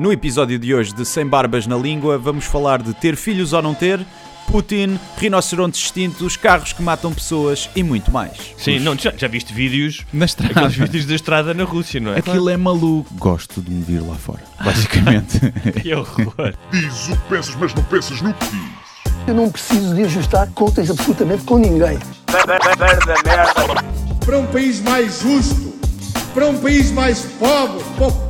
No episódio de hoje de Sem Barbas na Língua, vamos falar de ter filhos ou não ter, Putin, rinocerontes extintos, carros que matam pessoas e muito mais. Sim, não, já, já viste vídeos, Na estrada. aqueles vídeos da estrada na Rússia, não é? Aquilo é maluco. Gosto de me vir lá fora, basicamente. Que horror. Diz o que pensas, mas não pensas no que diz. Eu não preciso de ajustar contas absolutamente com ninguém. para um país mais justo, para um país mais pobre, po-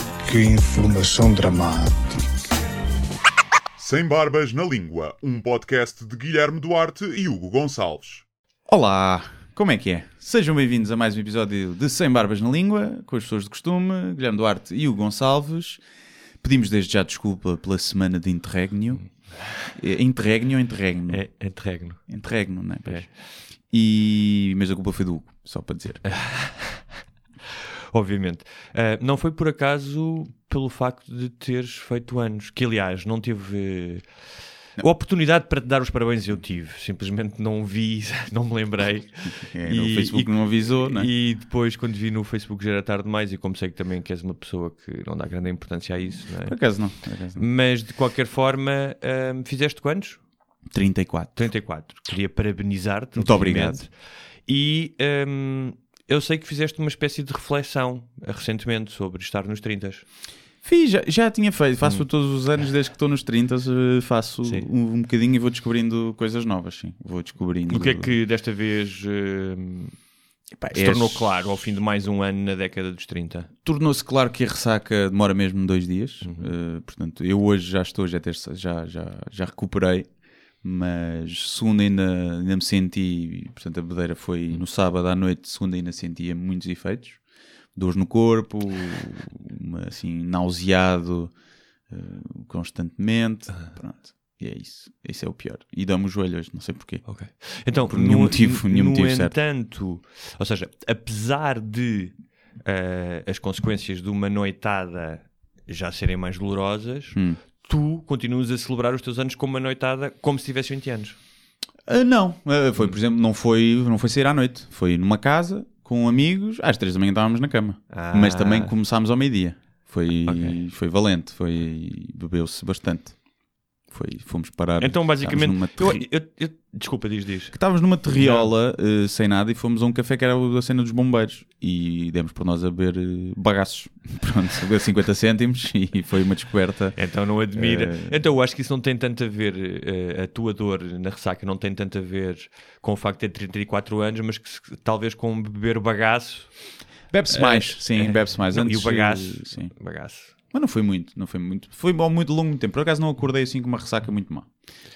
que informação dramática. Sem Barbas na Língua, um podcast de Guilherme Duarte e Hugo Gonçalves. Olá, como é que é? Sejam bem-vindos a mais um episódio de Sem Barbas na Língua, com as pessoas de costume, Guilherme Duarte e o Gonçalves. Pedimos desde já desculpa pela semana de interregno. É Interregno ou interregno? É interregno. Interregno, não é? Pois. E... Mas a culpa foi do Hugo, só para dizer. Obviamente. Ah, não foi por acaso pelo facto de teres feito anos, que aliás não tive eh, a oportunidade para te dar os parabéns, eu tive. Simplesmente não vi, não me lembrei. É, no Facebook não avisou, não é? E depois, quando vi no Facebook, já era tarde demais. E como sei que também que és uma pessoa que não dá grande importância a isso, não é? Por acaso não. Por acaso não. Mas de qualquer forma, ahm, fizeste quantos? 34. 34. Queria parabenizar-te. Muito obrigado. E hum, eu sei que fizeste uma espécie de reflexão eh, recentemente sobre estar nos 30. Fiz, já, já tinha feito, faço todos os anos desde que estou nos 30, eh, faço um, um bocadinho e vou descobrindo coisas novas, sim. Vou descobrindo. O que é que desta vez hum, Epá, se és- tornou claro ao fim de mais um ano na década dos 30? Tornou-se claro que a ressaca demora mesmo dois dias. Uhum. eh, portanto, eu hoje já estou, já, terça, já, já, já recuperei, mas segunda ainda, ainda me senti. Portanto, a bedeira foi no sábado à noite, segunda ainda sentia muitos efeitos. Dores no corpo, uma, assim, nauseado eh, constantemente. Ah. Pronto. E é isso. Isso é o pior. E dá-me o joelho hoje, não sei porquê. Ok. Então, Por nenhum motivo, nenhum no motivo certo. entanto, ou seja, apesar de eh, as consequências de uma noitada já serem mais dolorosas, Hum. Tu continuas a celebrar os teus anos como uma noitada como se tivesse 20 anos. Ah, não, Ah, foi por exemplo, não foi, não foi sair à noite, foi numa casa com amigos, às três da manhã estávamos na cama, Ah. mas também começámos ao meio-dia. Foi, Ok. foi valente, foi bebeu-se bastante. Foi, fomos parar. Então, basicamente, estávamos eu, numa, terri... eu- eu- desculpa, diz, diz. que estávamos numa terriola eh, sem nada e fomos a um café que era da cena dos bombeiros e demos por nós a beber eh, bagaços. Pronto, a beber 50 cêntimos e foi uma descoberta. Então não admira. Eh, Então eu acho que isso não tem tanto a ver, a tua dor na ressaca não tem tanto a ver com o facto de ter 34 anos, mas que talvez com beber bagaço. Bebe-se mais, sim, bebe-se mais. não, Antes, e o bagaço. sim. bagaço. Mas não foi muito, não foi muito. Foi ao muito longo tempo. Por acaso não acordei assim com uma ressaca muito má.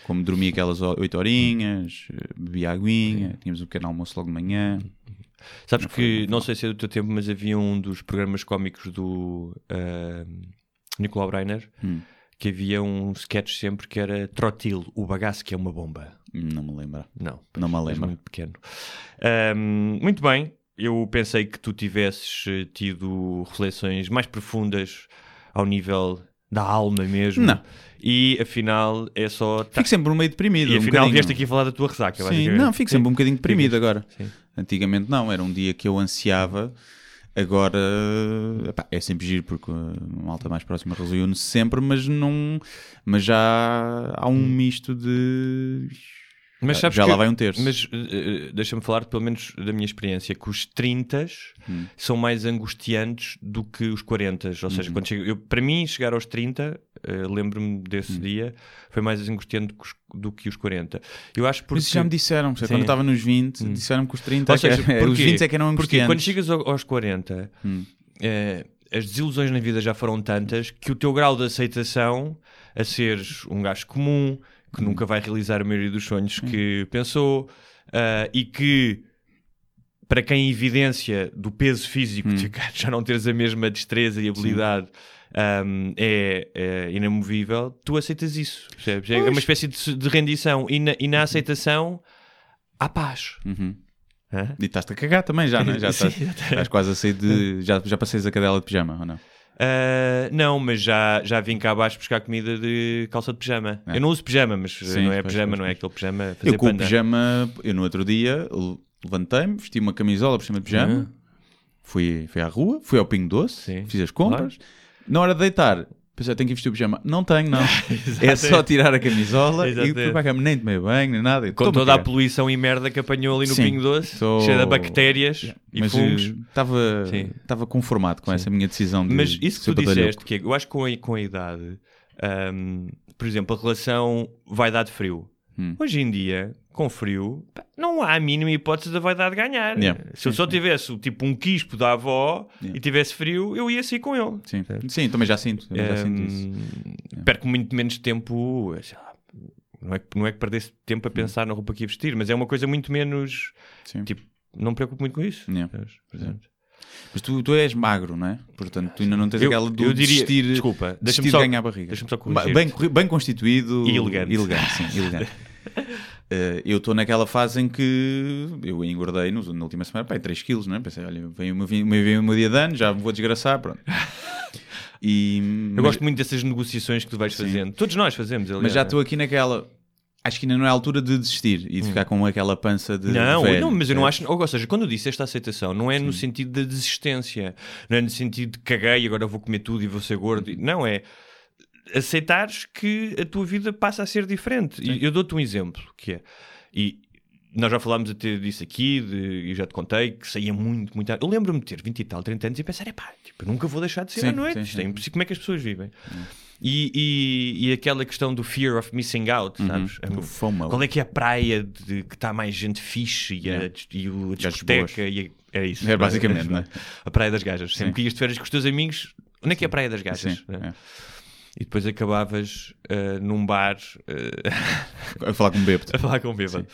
Como dormi aquelas 8 horinhas, bebi aguinha, tínhamos um pequeno almoço logo de manhã. Sabes Não que, não sei se é do teu tempo, mas havia um dos programas cómicos do uh, Nicolau Breiner Hum. que havia um sketch sempre que era Trotil, o bagaço que é uma bomba. Não me lembro. Não, Não me lembro. muito pequeno. Ahm, muito bem, eu pensei que tu tivesses eh, tido reflexões mais profundas ao nível da alma mesmo. Não. E afinal é só. tá- Fico sempre um meio deprimido. E um afinal bocadinho. vieste aqui falar da tua ressaca. Sim, não, fico sempre um bocadinho deprimido Ficas. agora. Sim. Antigamente não, era um dia que eu ansiava. Agora epá, é sempre giro porque a malta mais próxima resolveu-se sempre, mas não. Mas já há um misto de. Mas sabes já que- lá vai um terço. Mas eh, deixa-me falar, pelo menos da minha experiência, que os 30 Hum. são mais angustiantes do que os 40. Ou seja, quando chego, eu, para mim, chegar aos 30, eh, lembro-me desse Hum. dia, foi mais angustiante do que, os, do que os 40. Eu acho porque. Isso já me disseram, Sim. quando eu estava nos 20, disseram que os 30 Ou seja, é que era- os porquê? 20 é que eram Porque angustiantes. quando chegas ao- aos 40, Hum. eh, as desilusões na vida já foram tantas que o teu grau de aceitação a seres um gajo comum, que nunca vai realizar a maioria dos sonhos que pensou, ah, e que para quem evidência do peso físico Hum. de já não teres a mesma destreza e habilidade ahm, é, é inamovível, tu aceitas isso. Percebes? É uma espécie de, de rendição e na, e na aceitação há paz. Uhum. E estás-te a cagar também já, não é? Já estás, estás quase a sair de. Já, já passeis a cadela de pijama, ou não? Ah, não, mas já, já vim cá abaixo buscar comida de calça de pijama. É. Eu não uso pijama, mas Sim, não é pois, pijama, pois, não é aquele pijama fazer Eu com o pijama, eu no outro dia le- levantei-me, vesti uma camisola por cima de pijama, fui, fui à rua, fui ao Pingo Doce, Sim, fiz as compras. Na hora de deitar, pensei, tenho que ir vestir o pijama. Não tenho, não. é só tirar a camisola e fui para a cama, nem tomei banho, nem nada. Com toda a poluição e merda que apanhou ali no Sim, Pingo Doce, tô- cheia de bactérias e Mas fungos. estava Sim. conformado com essa minha decisão de Mas isso que tu disseste, que é, eu acho que com a, com a idade, ahm, por exemplo, a relação vaidade frio. Hum. Hoje em dia, com frio, não há a mínima hipótese da vaidade ganhar. Yeah. Se eu só tivesse tipo um quispo da avó Yeah. e tivesse frio, eu ia sair com ele. Sim. Sim, também já sinto, também já sinto isso. Perco muito menos tempo. não, é, que- não é que perdesse tempo a pensar na roupa que ia vestir, mas é uma coisa muito menos. Sim. Tipo, não me preocupo muito com isso. Sabes? Portanto, Mas tu, tu és magro, não é? Portanto, tu ainda não tens Eu- aquela do eu diria- desculpa, deixa-me só- ganhar a barriga. deixa-me só corrigir-te. bem, bem constituído E elegante. elegante, sim, elegante. Eh, eu estou naquela fase em que eu engordei no- na última semana, pá, 3 quilos, não é? Pensei, olha, vem o meu, vem o meu dia de ano, já me vou desgraçar, pronto. E, Eu mas, gosto muito dessas negociações que tu vais fazendo. Todos nós fazemos, aliás. mas já estou aqui naquela. Acho que ainda não é a altura de desistir e de ficar com aquela pança de. Hum. Não, velho, não, mas eu não percebes? acho. Ou seja, quando eu disse esta aceitação, não é no sentido da desistência, não é no sentido de caguei, agora vou comer tudo e vou ser gordo. Não, é aceitares que a tua vida passa a ser diferente. E eu dou-te um exemplo, que é. E nós já falámos até disso aqui, de, e já te contei que saía muito, muito. Eu lembro-me de ter 20 e tal, 30 anos e pensar, epá, tipo, eu nunca vou deixar de sair Sim, à noite. sim, Isto é sim. impossível. Como é que as pessoas vivem? E, e, e aquela questão do fear of missing out, sabes? O FOMO. Qual é que é a praia de, que está mais gente fixe e a, Yeah. e o, a discoteca e a, é isso. É basicamente, não é? A praia das gajas. Sempre que ias de férias com os teus amigos, onde é que é a praia das gajas? Sim, né? é. E depois acabavas ah, num bar ah, A falar com um bêbado. a falar com o bêbado.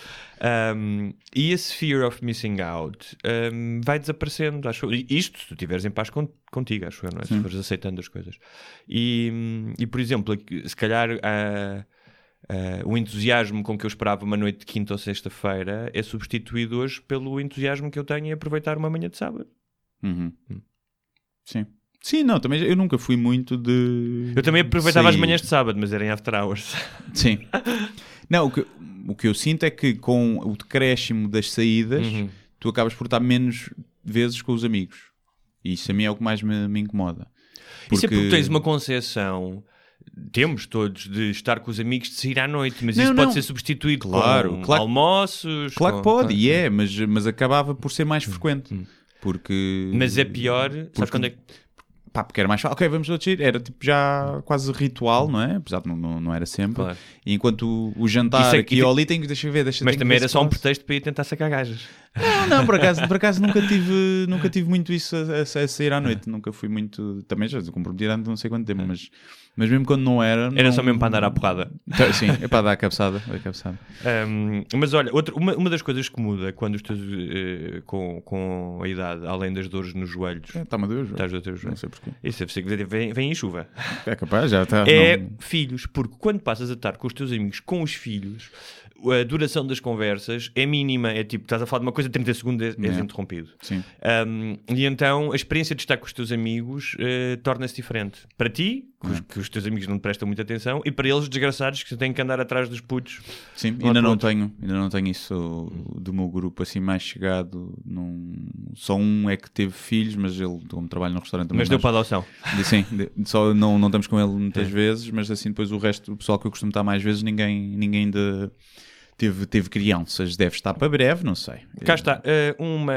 Um, e esse fear of missing out um, vai desaparecendo, acho Isto se tu estiveres em paz con- contigo, acho eu, não é? Se fores aceitando as coisas. E, hum, e por exemplo, se calhar ah, ah, o entusiasmo com que eu esperava uma noite de quinta ou sexta-feira é substituído hoje pelo entusiasmo que eu tenho em aproveitar uma manhã de sábado. Uhum. Sim. Sim, não, também eu nunca fui muito de. Eu também aproveitava as sair. manhãs de sábado, mas era em after hours. Sim. Não, o que, o que eu sinto é que com o decréscimo das saídas, Uhum. tu acabas por estar menos vezes com os amigos. E isso a mim é o que mais me, me incomoda. Isso é porque tens uma concepção. Temos todos de estar com os amigos de sair à noite, mas Não, isso não. pode ser substituído Claro, com claro- almoços. Claro que pode, e é, mas, mas acabava por ser mais frequente. Porque. Mas é pior, sabes Porque- quando é que. Pá, porque era mais fácil. Ok, vamos todos ir. Era tipo já quase ritual, não é? Apesar de não, não, não era sempre. Claro. E enquanto o, o jantar Isso é- aqui e te- ou ali, tenho que deixa eu ver, deixa Mas também era só um pretexto para ir tentar sacar gajas. Não, não, por acaso, por acaso nunca, tive, nunca tive muito isso a, a- a sair à noite. Nunca fui muito. Também já comprometi há não sei quanto tempo, mas, mas mesmo quando não era. Era não- só mesmo para andar à porrada. Tá, Sim, é para dar a cabeçada. A cabeçada. Um, mas olha, outra, uma, uma das coisas que muda quando os teus, eh, com, com a idade, além das dores nos joelhos, Está-me a Deus. estás a teus Não joelhos. sei porquê. Isso que vem, vem em chuva. É capaz, já está. é não- filhos, porque quando passas a estar com os teus amigos, com os filhos, a duração das conversas é mínima. É tipo, estás a falar de uma coisa, 30 segundos és, és Yeah. interrompido. Sim. Um, e então a experiência de estar com os teus amigos eh, torna-se diferente. Para ti, que os, que os teus amigos não te prestam muita atenção, e para eles, desgraçados, que têm que andar atrás dos putos. Sim, ainda não tenho, ainda não tenho isso do meu grupo assim mais chegado. Num... Só um é que teve filhos, mas ele, como trabalha no restaurante, também Mas deu nós- para a adoção. de- Sim, de- só não, não estamos com ele muitas É. vezes, mas assim depois o resto, o pessoal que eu costumo estar mais vezes, ninguém, ninguém ainda teve, teve crianças. Deve estar para breve, não sei. Cá está, eh, uma,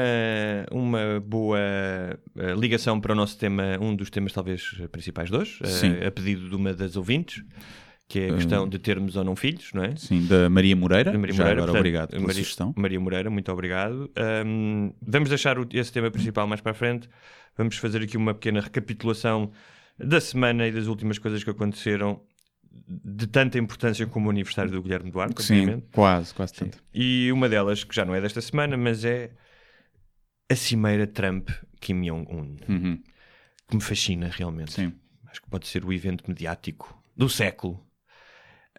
uma boa eh, ligação para o nosso tema, um dos temas talvez principais de hoje, eh, Sim. a pedido de uma das ouvintes, que é a questão de termos ou não filhos, não é? Sim, da Maria Moreira. Da Maria Já Moreira, agora, portanto, obrigado pela Maria, sugestão. Maria Moreira, muito obrigado. Ahm, vamos deixar esse tema principal mais para a frente. Vamos fazer aqui uma pequena recapitulação da semana e das últimas coisas que aconteceram de tanta importância como o aniversário do Guilherme Duarte, Sim, obviamente. quase, quase tanto. E uma delas, que já não é desta semana, mas é a cimeira Trump-Kim Jong-un, Uhum, que me fascina realmente. Sim. acho que pode ser o evento mediático do século.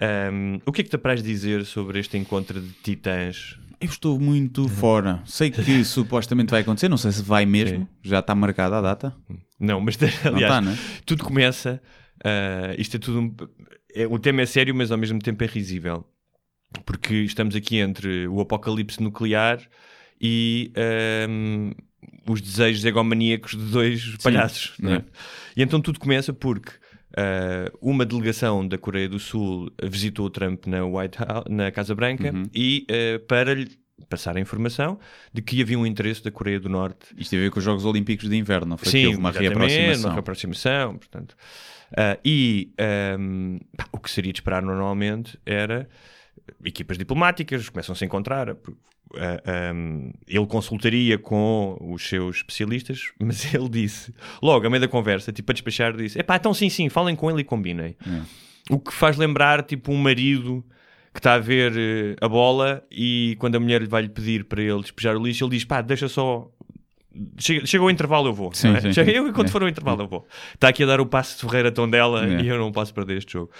Um, o que é que te apraz dizer sobre este encontro de titãs? Eu estou muito fora. Sei que supostamente vai acontecer, não sei se vai mesmo. Sim. Já está marcada a data. Não, mas aliás, não é? tudo começa. ah, isto é tudo. Um, é, o tema é sério, mas ao mesmo tempo é risível. Porque estamos aqui entre o apocalipse nuclear e ahm, os desejos egomaníacos de dois palhaços. não é? é. E então tudo começa porque ah, uma delegação da Coreia do Sul visitou o Trump na, White House, na Casa Branca Uhum. e ah, para lhe passar a informação de que havia um interesse da Coreia do Norte Isto tem a ver com os Jogos Olímpicos de Inverno, não foi? que Sim, houve uma reaproximação. uma reaproximação, portanto. Ah, e ahm, pá, o que seria de esperar normalmente era equipas diplomáticas começam-se a encontrar. ah, ahm, ele consultaria com os seus especialistas, mas ele disse, logo, a meio da conversa, tipo a despachar, disse: Epá, então sim, sim, falem com ele e combinem. É. O que faz lembrar, tipo, um marido que está a ver eh, a bola e quando a mulher lhe vai-lhe pedir para ele despejar o lixo, ele diz: pá, deixa só. Chega, ao intervalo, eu vou. Sim, é? sim, Chega, sim. eu, quando É. for ao intervalo, eu vou. Está aqui a dar o passo de Ferreira tão dela É. e eu não posso perder este jogo.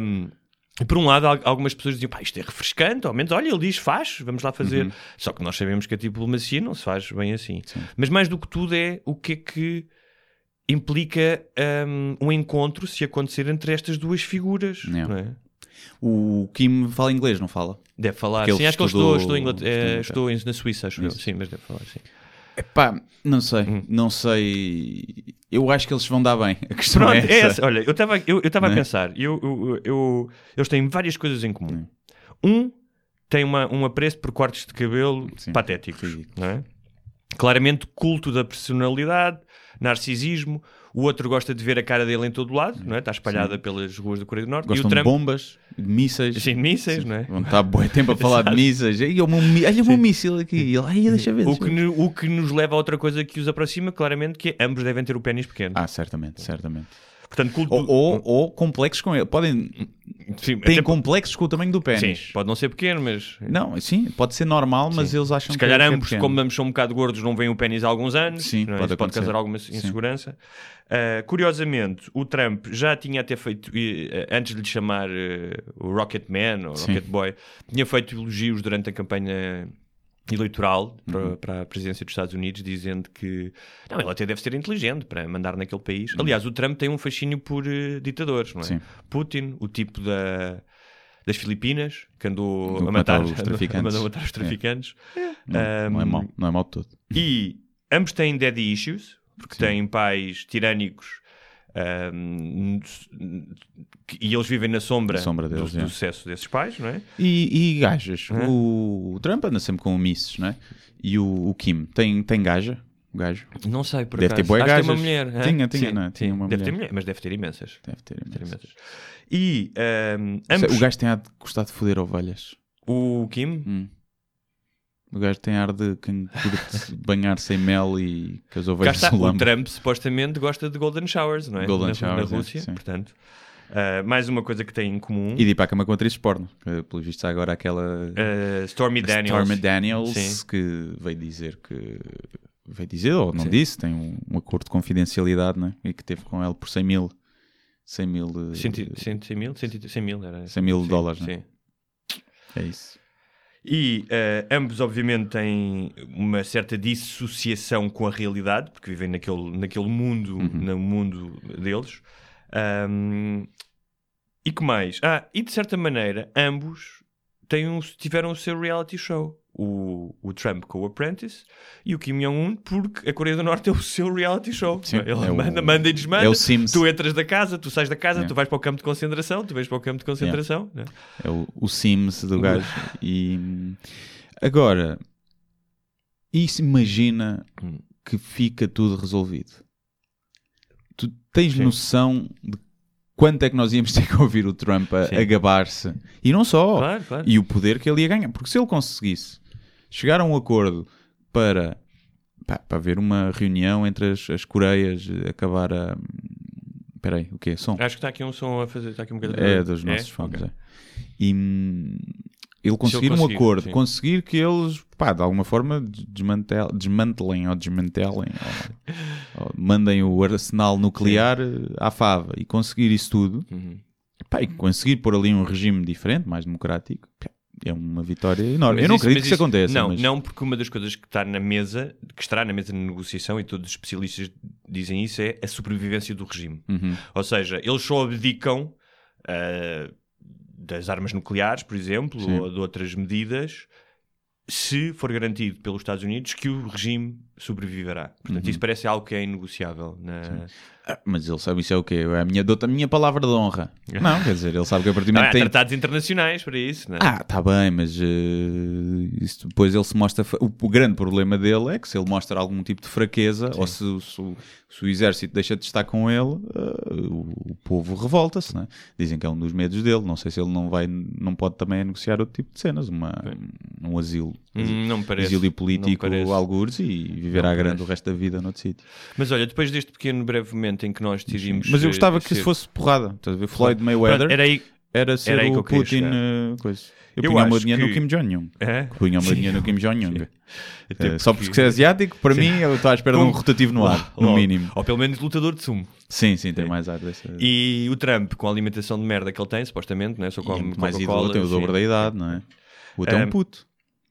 Um, por um lado, al- algumas pessoas diziam, pá, isto é refrescante, ao menos, olha, ele diz, faz, vamos lá fazer. Só que nós sabemos que a diplomacia não se faz bem assim. Mas mais do que tudo é o que é que implica um, um encontro, se acontecer, entre estas duas figuras. Não é? O Kim fala inglês, não fala? Deve falar, sim, acho que ele estudou- estudou em eh, em- na Suíça, acho eu. Sim, mas deve falar, sim. Epá, não sei, Hum. não sei. Eu acho que eles vão dar bem. A questão Pronto, é é essa. essa. Olha, eu estava eu, eu tava Não a é? pensar, eu, eu, eu- eles têm várias coisas em comum. Um tem uma, um apreço por cortes de cabelo Sim, patéticos. Não é? Claramente culto da personalidade, narcisismo. O outro gosta de ver a cara dele em todo lado, não é? está espalhada pelas ruas da Coreia do Norte. e Gostam o Trump, de bombas, de mísseis. Sim, de mísseis, não é? Vão estar bom tempo a falar de mísseis. Ei, Olha olha um míssil aqui. E ele, ai, deixa ver. o, que, ver." no- o que nos leva a outra coisa que os aproxima, claramente, que é ambos devem ter o pênis pequeno. Ah, certamente, certamente. Portanto, culto... Ou, ou, ou complexos com ele. Podem. sim, Têm até- complexos com o tamanho do sim, pênis. pode não ser pequeno, mas Não, sim, pode ser normal, mas Sim. eles acham Se que calhar é ambos, pequeno. como ambos são um bocado gordos, não veem o pênis há alguns anos. Sim, não é? pode pode causar alguma insegurança. Uh, curiosamente, o Trump já tinha até feito, eh, antes de lhe chamar eh, o Rocket Man ou Sim. Rocket Boy, tinha feito elogios durante a campanha eleitoral para, Uhum. para a presidência dos Estados Unidos, dizendo que não, ele até deve ser inteligente para mandar naquele país. Uhum. Aliás, o Trump tem um fascínio por eh, ditadores, não é? Sim. Putin, o tipo da, das Filipinas, que andou Do a matar, matar os traficantes. andou a matar os É. traficantes. Não, não é Um, mau, não é mau de todo. E ambos têm daddy issues, porque Sim. têm pais tirânicos um, e eles vivem na sombra, sombra do, deles, do é. sucesso desses pais, não é? E, e gajas? O, o Trump anda sempre com misses, não é? E o, o Kim tem, tem gaja? O gajo? Não sei, por Deve ter acaso. bué Acho que tem uma mulher. hã? Tinha, tinha, Sim, não é? Tinha uma deve ter mulher. mulher, mas deve ter imensas. Deve ter Deve ter imensas. imensas. E um, ambos... O gajo tem ar de gostar de foder ovelhas. o Kim, Hum. O gajo tem ar de quem curte banhar sem mel e que as cá ovelhas está, se o. Trump supostamente gosta de golden showers, não é? Golden na, showers, na é, Rússia, sim. portanto. Ah, mais uma coisa que têm em comum. E de ir para a cama com atrizes porno. Que, pelo visto, há agora aquela Ah, Stormy Daniels. Stormy Daniels Sim. que veio dizer que veio dizer, ou não Sim. disse, tem um, um acordo de confidencialidade, né? E que teve com ele por 100 mil 100 mil, eh, Cento, cento, 100 mil? Cento, 100 mil era. 100 mil Sim, dólares, né? Sim. é isso. E eh, ambos, obviamente, têm uma certa dissociação com a realidade, porque vivem naquele, naquele mundo, Uhum. no mundo deles. Ahm, e que mais? Ah, e de certa maneira, ambos têm um- tiveram o seu reality show. O, o Trump com o Apprentice e o Kim Jong-un, porque a Coreia do Norte é o seu reality show. Sim, Ele é o- manda, manda e desmanda. é o Sims. Tu entras da casa, tu sais da casa, É. tu vais para o campo de concentração, tu vais para o campo de concentração. né? É o, o Sims do gajo. E agora, isso imagina Hum. que fica tudo resolvido. Tu tens Sim. noção de quanto é que nós íamos ter que ouvir o Trump a, a gabar-se? E não só. Claro, claro. E o poder que ele ia ganhar. Porque se ele conseguisse chegar a um acordo para, pá, para haver uma reunião entre as, as Coreias, acabar a. Espera aí, o quê? Som? Acho que está aqui um som a fazer, está aqui um bocadinho. É dos nossos fones. Ok. é. E hum, ele conseguir um acordo, sim. conseguir que eles, pá, de alguma forma desmantel, desmantelem ou desmantelem ou, ou mandem o arsenal nuclear eh, à fava e conseguir isso tudo, Uhum. pá, e conseguir pôr ali um regime diferente, mais democrático, pá, é uma vitória enorme. Eu não isso- acredito que mas isso aconteça. Não, mas... não, porque uma das coisas que está na mesa, que estará na mesa de negociação, e todos os especialistas dizem isso, é a sobrevivência do regime. Uhum. Ou seja, eles só abdicam ah, das armas nucleares, por exemplo, Sim. ou de outras medidas, se for garantido pelos Estados Unidos que o regime sobreviverá. Portanto, Uhum. isso parece algo que é inegociável. Na... Ah, Mas ele sabe isso é o quê? É a minha, a minha palavra de honra. Não, quer dizer, ele sabe que a partir do Não, momento há tem... tratados internacionais para isso, não é? Ah, tá bem, mas eh, isso depois ele se mostra. O, o grande problema dele é que se ele mostra algum tipo de fraqueza ou se, o- se o- se o exército deixa de estar com ele, eh, o, o povo revolta-se. Né? Dizem que é um dos medos dele. Não sei se ele não vai, não pode também negociar outro tipo de cenas, uma, um asilo, Hum, não me parece. não me político, algures e viver à grande o resto da vida noutro sítio. Mas olha, depois deste pequeno breve momento em que nós decidimos. Mas eu gostava eh, que ser- isso fosse porrada. Estás a ver? Floyd Mayweather Pronto, Era aí. era ser era aí que o queria Putin. eh, coisa. Eu, Eu punha o meu dinheiro que- no Kim Jong-un. É? Punha o meu dinheiro no Kim Jong-un. Até Eh, Só porque- porque se é asiático, para mim, eu estou à espera de um rotativo no ar, no mínimo. Ou pelo menos lutador de sumo. Sim, sim, tem mais ar dessa. E o Trump, com a alimentação de merda que ele tem, supostamente, né? só E é come muito mais Coca-Cola, ídolo, tem o dobro da idade, não é? O outro é um Um, puto.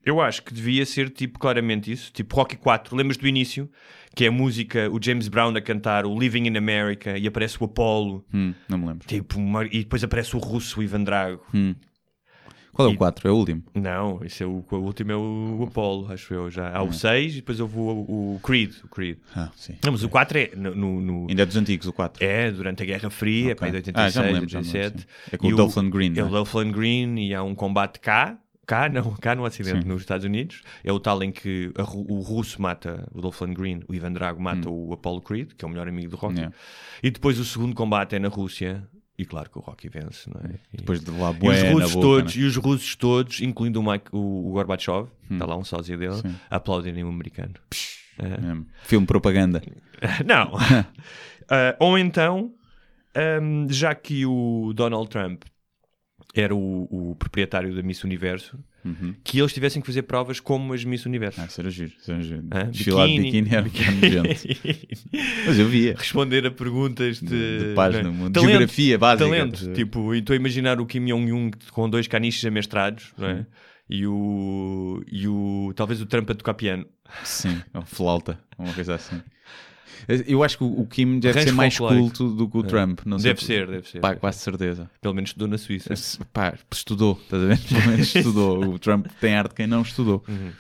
Eu acho que devia ser tipo claramente isso, tipo Rocky 4, lembras do início? Que é a música, o James Brown a cantar o Living in America e aparece o Apollo, Hum, não me lembro. tipo, uma- e depois aparece o russo, o Ivan Drago. Hum. Qual é o E- 4? É o último. Não, esse é o, o último é o, Apollo, acho eu já. Há o 6 e depois houve o, o Creed, o Creed. Ah, sim. Não, mas o 4 é no, no- no- Ainda é dos antigos, o 4. é durante a Guerra Fria, é para aí de 86, Ah, já me lembro, já me lembro, 87. sim. É com E o Dolph Lundgren, É o é? Dolph Lundgren e há um combate cá, cá não, cá no Ocidente, Sim. nos Estados Unidos. É o tal em que a o russo mata o Dolph Lundgren, o Ivan Drago mata o Apollo Creed, que é o melhor amigo do Rocky. Hum. Yeah. E depois o segundo combate é na Rússia. E claro que o Rocky vence, não é? E- Depois de lá e os russos boca, todos, né? e os russos todos, incluindo o, Mike, o, o Gorbachev, está lá um sósia dele, Sim. aplaudirem o americano. É. Mesmo. Filme propaganda. Não. Ah, ou então, ahm, já que o Donald Trump era o, o proprietário da Miss Universo, Uhum. que eles tivessem que fazer provas como as Miss Universo. Ah, isso era giro. Isso era giro. Hã? Desfilar de biquíni era gente. Mas eu via. Responder a perguntas de, De- de paz não é? no mundo. Talento, Geografia básica. Talento. Tipo, estou a imaginar o Kim Jong-un com dois caniches amestrados, não é? E o, e o. Talvez o Trump a tocar piano. Sim, ou flauta, uma coisa assim. Eu acho que o Kim deve ser mais culto do que o Trump. Não sei Deve por- ser, deve ser. Pá, quase certeza. Pelo menos estudou na Suíça. Se- Pá, estudou, estás a ver? Pelo menos estudou. O Trump tem arte de quem não estudou. Uhum.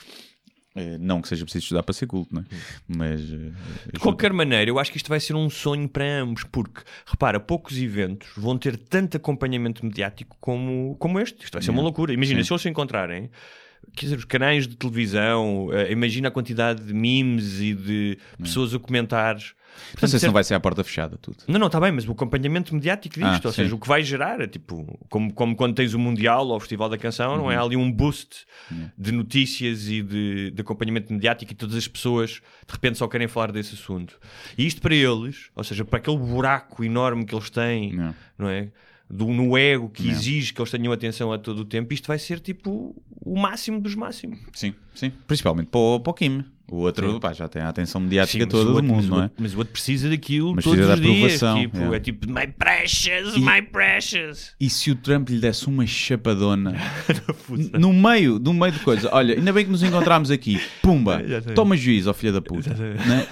Eh, não que seja preciso estudar para ser culto, né? mas eh, De qualquer maneira, eu acho que isto vai ser um sonho para ambos, porque, repara, poucos eventos vão ter tanto acompanhamento mediático como, como este. Isto vai ser uma loucura. Imagina, Sim. se eles se encontrarem, quer dizer, os canais de televisão, eh, imagina a quantidade de memes e de pessoas a comentar. não sei Portanto, se não vai ser à porta fechada tudo. Não, não, está bem, mas o acompanhamento mediático disto, Ah, ou sim. seja, o que vai gerar, é tipo, como, como quando tens o Mundial ou o Festival da Canção, não é? Uhum. Ali um boost de notícias e de, de acompanhamento mediático e todas as pessoas de repente só querem falar desse assunto. E isto para eles, ou seja, para aquele buraco enorme que eles têm, Não. não é? Do, no ego que Não. exige que eles tenham atenção a todo o tempo, isto vai ser tipo o máximo dos máximos. Sim, sim. Principalmente para o, para o Kim. O outro pá, já tem a atenção mediática mas toda o outro- mundo, não é? Mas o outro precisa daquilo Mas todos precisa os da dias. aprovação, Tipo, é. é tipo, my precious, E- my precious. E se o Trump lhe desse uma chapadona no meio, no meio de coisa, olha, ainda bem que nos encontramos aqui, pumba, toma juízo, ó filha da puta, né?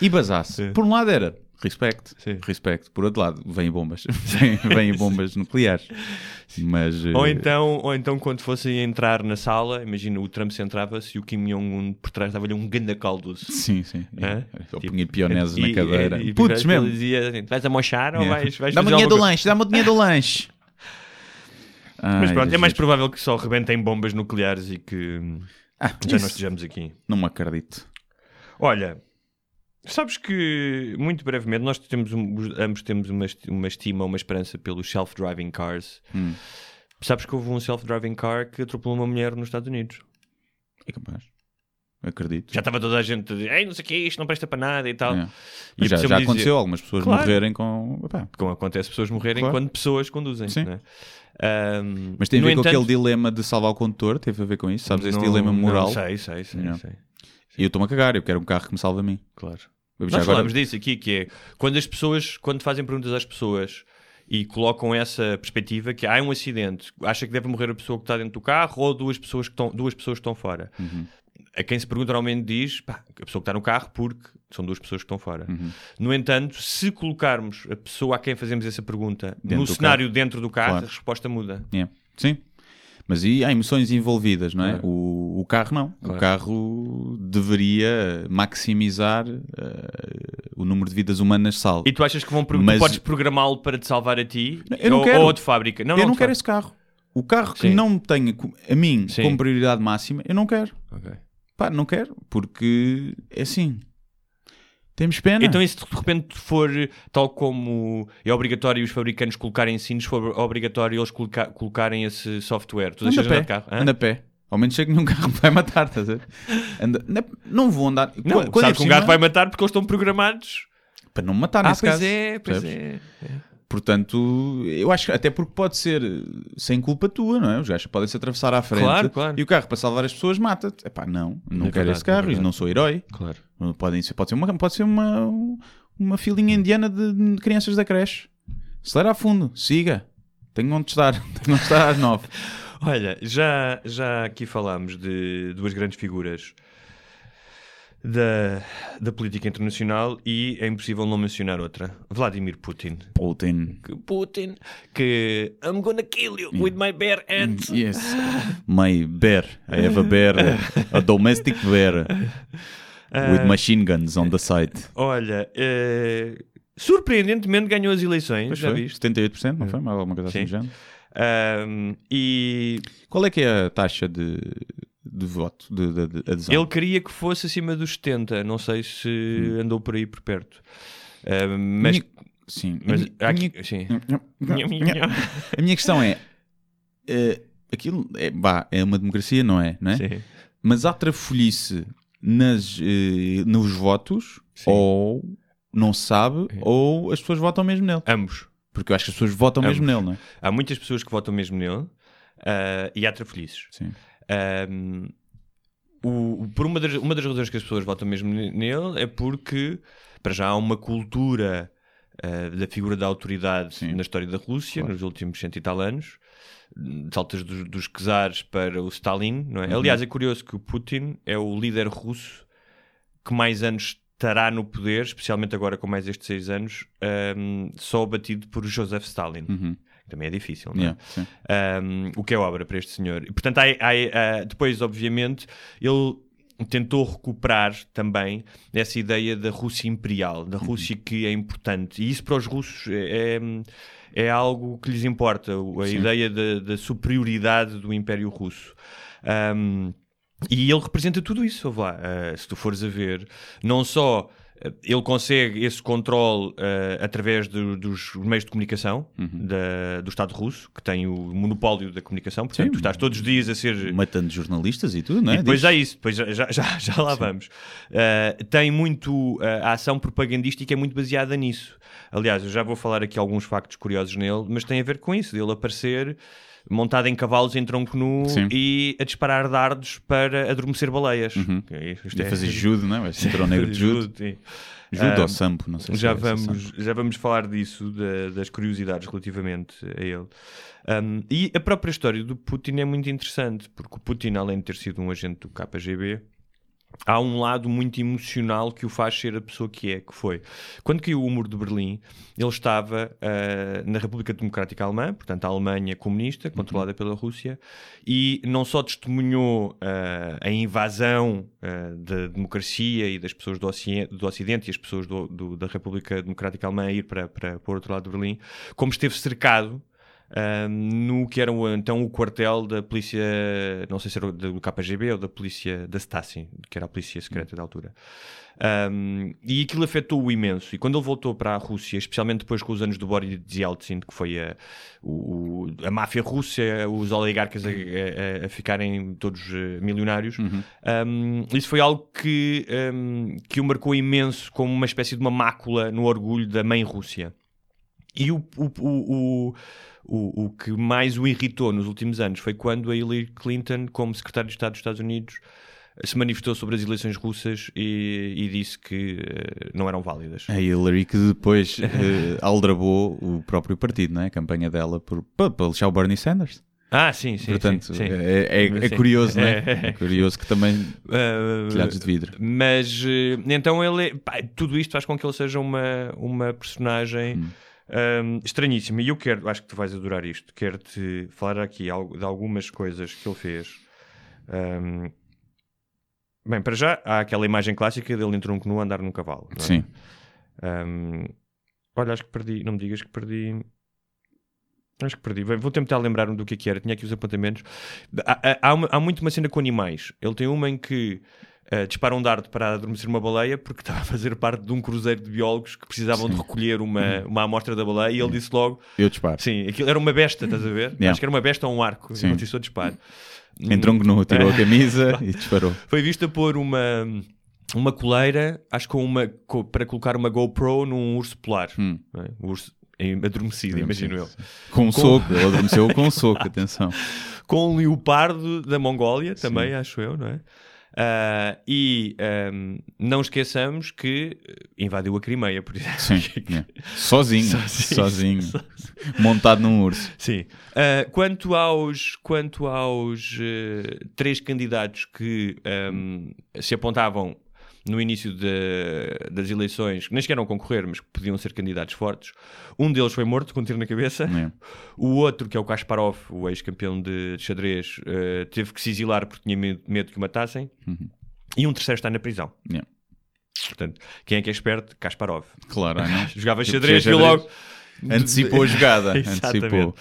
e basasse. Por um lado era respect, Sim. respect, por outro lado, vêm bombas, vêm, bombas nucleares. Mas Ou eh, então, ou então, quando fossem entrar na sala, imagina o Trump centrava-se e o Kim Jong-un por trás dava-lhe um ganda caldoço. sim, sim. Hã? Eu Tipo, punha pioneses na cadeira. e- e- ele mesmo. dizia assim, vais a mochar ou vais, vais Dá-me o dinheiro do alguma coisa?" lanche, dá-me o dinheiro do lanche. Mas Ai, pronto, é mais provável que só rebentem bombas nucleares e que Ah, já isso não estejamos aqui. Não me acredito. Olha, sabes que, muito brevemente, nós temos um- os- ambos temos uma, uma estima, uma esperança pelos self-driving cars. Hum. Sabes que houve um self-driving car que atropelou uma mulher nos Estados Unidos. É capaz. acredito. Já estava toda a gente a dizer, Ei, não sei o que é isto, não presta para nada e tal. É. E já, já dizer- aconteceu algumas pessoas Claro. morrerem com. epá, Como acontece pessoas morrerem Claro. quando pessoas conduzem. Sim. não é? Ahm, Mas tem a ver com entanto- aquele dilema de salvar o condutor, teve a ver com isso, sabes? Esse Não- dilema moral. Não, sei, sei, sei. E eu estou-me a cagar, eu quero um carro que me salve a mim. Claro. Nós agora- falamos disso aqui, que é quando as pessoas, quando fazem perguntas às pessoas e colocam essa perspectiva que há um acidente, acha que deve morrer a pessoa que está dentro do carro ou duas pessoas que estão, duas pessoas que estão fora. Uhum. A quem se pergunta normalmente diz pá, a pessoa que está no carro porque são duas pessoas que estão fora. Uhum. No entanto, se colocarmos a pessoa a quem fazemos essa pergunta Dentro no cenário dentro do carro, Claro. a resposta muda. É. Sim. Mas e há emoções envolvidas, não é? Claro. O, o carro não. Claro. O carro deveria maximizar eh, o número de vidas humanas salvo. E tu achas que vão pro- Mas- podes programá-lo para te salvar a ti? Eu não ou, quero. ou de fábrica? Não, eu não de quero esse carro. O carro que Sim. não me tenha a mim Sim. como prioridade máxima, eu não quero. Ok. Pá, não quero, porque é assim. Temos pena. Então, e se de repente for tal como é obrigatório os fabricantes colocarem sinos, for obrigatório eles coloca- colocarem esse software? Tu deixas andar de carro? hã? Anda a pé. Ao menos sei que nenhum carro vai matar, estás a ver? Anda- não, não vou andar. Não, Quando- quando é sabe que um gato vai matar porque eles estão programados. Para não me matar Ah, nesse pois caso. é, pois percebes? é. Portanto, eu acho que até porque pode ser sem culpa tua, não é? Os gajos podem se atravessar à frente Claro, claro. e o carro para salvar as pessoas mata-te. Epá, não, não É quero verdade, esse carro é e verdade. não sou herói. Claro. Podem ser, pode ser, uma, pode ser uma, uma filinha indiana de, de crianças da creche. Acelera a fundo, siga. Tenho onde estar, tenho onde estar às nove. Olha, já, já aqui falámos de duas grandes figuras da, da política internacional e é impossível não mencionar outra. Vladimir Putin. Putin. Que Putin, que I'm gonna kill you with my bare hands. Yes. My bear. I have a bear. A domestic bear. With machine guns on the side. Olha, eh, surpreendentemente ganhou as eleições, Pois já foi, viste? 78%, não foi? Mais Alguma coisa assim Sim. do género. Ahm, e Qual é que é a taxa de, de voto, de, de- de adesão? ele queria que fosse acima dos 70, não sei se andou por aí por perto. Ahm, mas, Minha- Sim. mas a minha- aqui- sim. A minha questão é, eh, aquilo é, vá, é uma democracia, não é? Não é? Sim. Mas há trafolhice nas, eh, nos votos Sim. ou não sabe ou as pessoas votam mesmo nele. Ambos. Porque eu acho que as pessoas votam mesmo Ambos. nele, não é? Há muitas pessoas que votam mesmo nele ah, e há trafolhices. Sim. Um, o, por uma das, uma das razões que as pessoas votam mesmo ne- nele é porque, para já, há uma cultura uh, da figura da autoridade Sim. na história da Rússia Claro. nos últimos cento e tal anos. Saltas dos, dos czares para o Stalin, é? Uhum. Aliás, é curioso que o Putin é o líder russo que mais anos estará no poder, especialmente agora com mais estes seis anos, um, só batido por Joseph Stalin. Uhum. Também é difícil, não é? Yeah. Um, o que é obra para este senhor. E, portanto, há, há, ah, depois, obviamente, ele tentou recuperar também essa ideia da Rússia imperial, da Rússia que é importante. E isso para os russos é, é, é algo que lhes importa, a Sim. ideia da, da superioridade do Império Russo. Um, e ele representa tudo isso, lá. Ah, se tu fores a ver, não só ele consegue esse controle ah, através do- dos meios de comunicação da- do Estado russo, que tem o monopólio da comunicação, portanto, Sim. tu estás todos os dias a ser Matando jornalistas e tudo, não é? e depois Diz- há isso, depois já, já, já, lá vamos. Uh, tem muito. uh, a ação propagandística é muito baseada nisso. Aliás, eu já vou falar aqui alguns factos curiosos nele, mas tem a ver com isso, dele aparecer montado em cavalos em tronco nu Sim. e a disparar dardos para adormecer baleias. Que Isto De é- fazer judo, não é? Cinturão negro de judo. Judo Ah, ou sampo, não sei se Já é vamos, sampo. já vamos falar disso, da- das curiosidades relativamente a ele. Um, e a própria história do Putin é muito interessante, porque o Putin, além de ter sido um agente do KGB, há um lado muito emocional que o faz ser a pessoa que é, que foi. Quando caiu o muro de Berlim, ele estava ah, na República Democrática Alemã, portanto a Alemanha comunista, controlada pela Rússia, e não só testemunhou ah, a invasão ah, da democracia e das pessoas do, Oci- do Ocidente e as pessoas do- do- da República Democrática Alemã a ir para, para, para o outro lado de Berlim, como esteve cercado no que era então o quartel da polícia, não sei se era do KGB ou da polícia da Stasi, que era a polícia secreta da altura. Um, e aquilo afetou-o imenso. E quando ele voltou para a Rússia, especialmente depois com os anos do Boris Yeltsin, que foi a, o- a máfia russa, os oligarcas a, a- a ficarem todos eh, milionários, um, isso foi algo que, um, que o marcou imenso como uma espécie de uma mácula no orgulho da mãe Rússia. E o, o, o, o, o, que mais o irritou nos últimos anos foi quando a Hillary Clinton, como secretário de Estado dos Estados Unidos, se manifestou sobre as eleições russas e, e disse que eh, não eram válidas. A Hillary que depois eh, aldrabou o próprio partido, não é? A campanha dela por, para, para lixar o Bernie Sanders. Ah, sim, sim. Portanto, sim, sim. É, é- é curioso, não é? É. É curioso que também Uh, telhados de vidro. Mas então ele, pá, tudo isto faz com que ele seja uma, uma personagem um, estranhíssima. E eu quero, acho que tu vais adorar isto. Quero-te falar aqui de algumas coisas que ele fez. Um, bem, para já há aquela imagem clássica dele em tronco nu a andar num cavalo. é? Sim. Um, olha, acho que perdi, não me digas que perdi. Acho que perdi. Bem, vou tentar lembrar-me do que é que era. Tinha aqui os apontamentos. Há, há, há muito uma cena com animais. Ele tem uma em que eh, dispara um dardo para adormecer uma baleia porque estava a fazer parte de um cruzeiro de biólogos que precisavam de recolher uma, uma amostra da baleia e ele disse logo: Eu disparo. sim, aquilo era uma besta, estás a ver? Yeah. Acho que era uma besta ou um arco. Sim. Não disse só disparo. Em tronco nu, tirou a camisa e disparou. Foi vista por uma, uma coleira, acho que com uma, para colocar uma GoPro num urso polar. Hum. é? O urso adormecido, imagino eu. Com um soco, ele adormeceu com um soco, atenção. Com um leopardo da Mongólia, também, acho eu, não é? Ah, e ahm, não esqueçamos que eh, invadiu a Crimeia, por exemplo. Sim, yeah. sozinho, Sozinho. sozinho, montado num urso. Sim. Ah, quanto aos, quanto aos eh, três candidatos que ahm, se apontavam no início de- das eleições, que nem sequer eram concorrer, mas que podiam ser candidatos fortes, um deles foi morto com um tiro na cabeça. Yeah. O outro, que é o Kasparov, o ex-campeão de, de xadrez, eh, teve que se exilar porque tinha medo, medo que o matassem. E um terceiro está na prisão. Yeah. Portanto, quem é que é esperto? Kasparov. Claro, não? Jogava Tipo, xadrez, xadrez. viu logo. Antecipou a jogada, antecipou.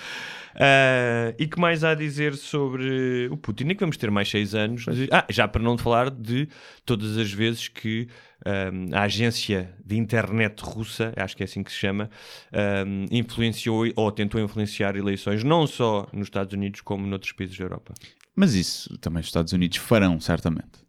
Ah, e que mais há a dizer sobre o Putin? Nem que vamos ter mais seis anos. de- Ah, já para não falar de todas as vezes que ahm, a agência de internet russa, acho que é assim que se chama, ahm, influenciou ou tentou influenciar eleições não só nos Estados Unidos como noutros países da Europa. Mas isso também os Estados Unidos farão, certamente.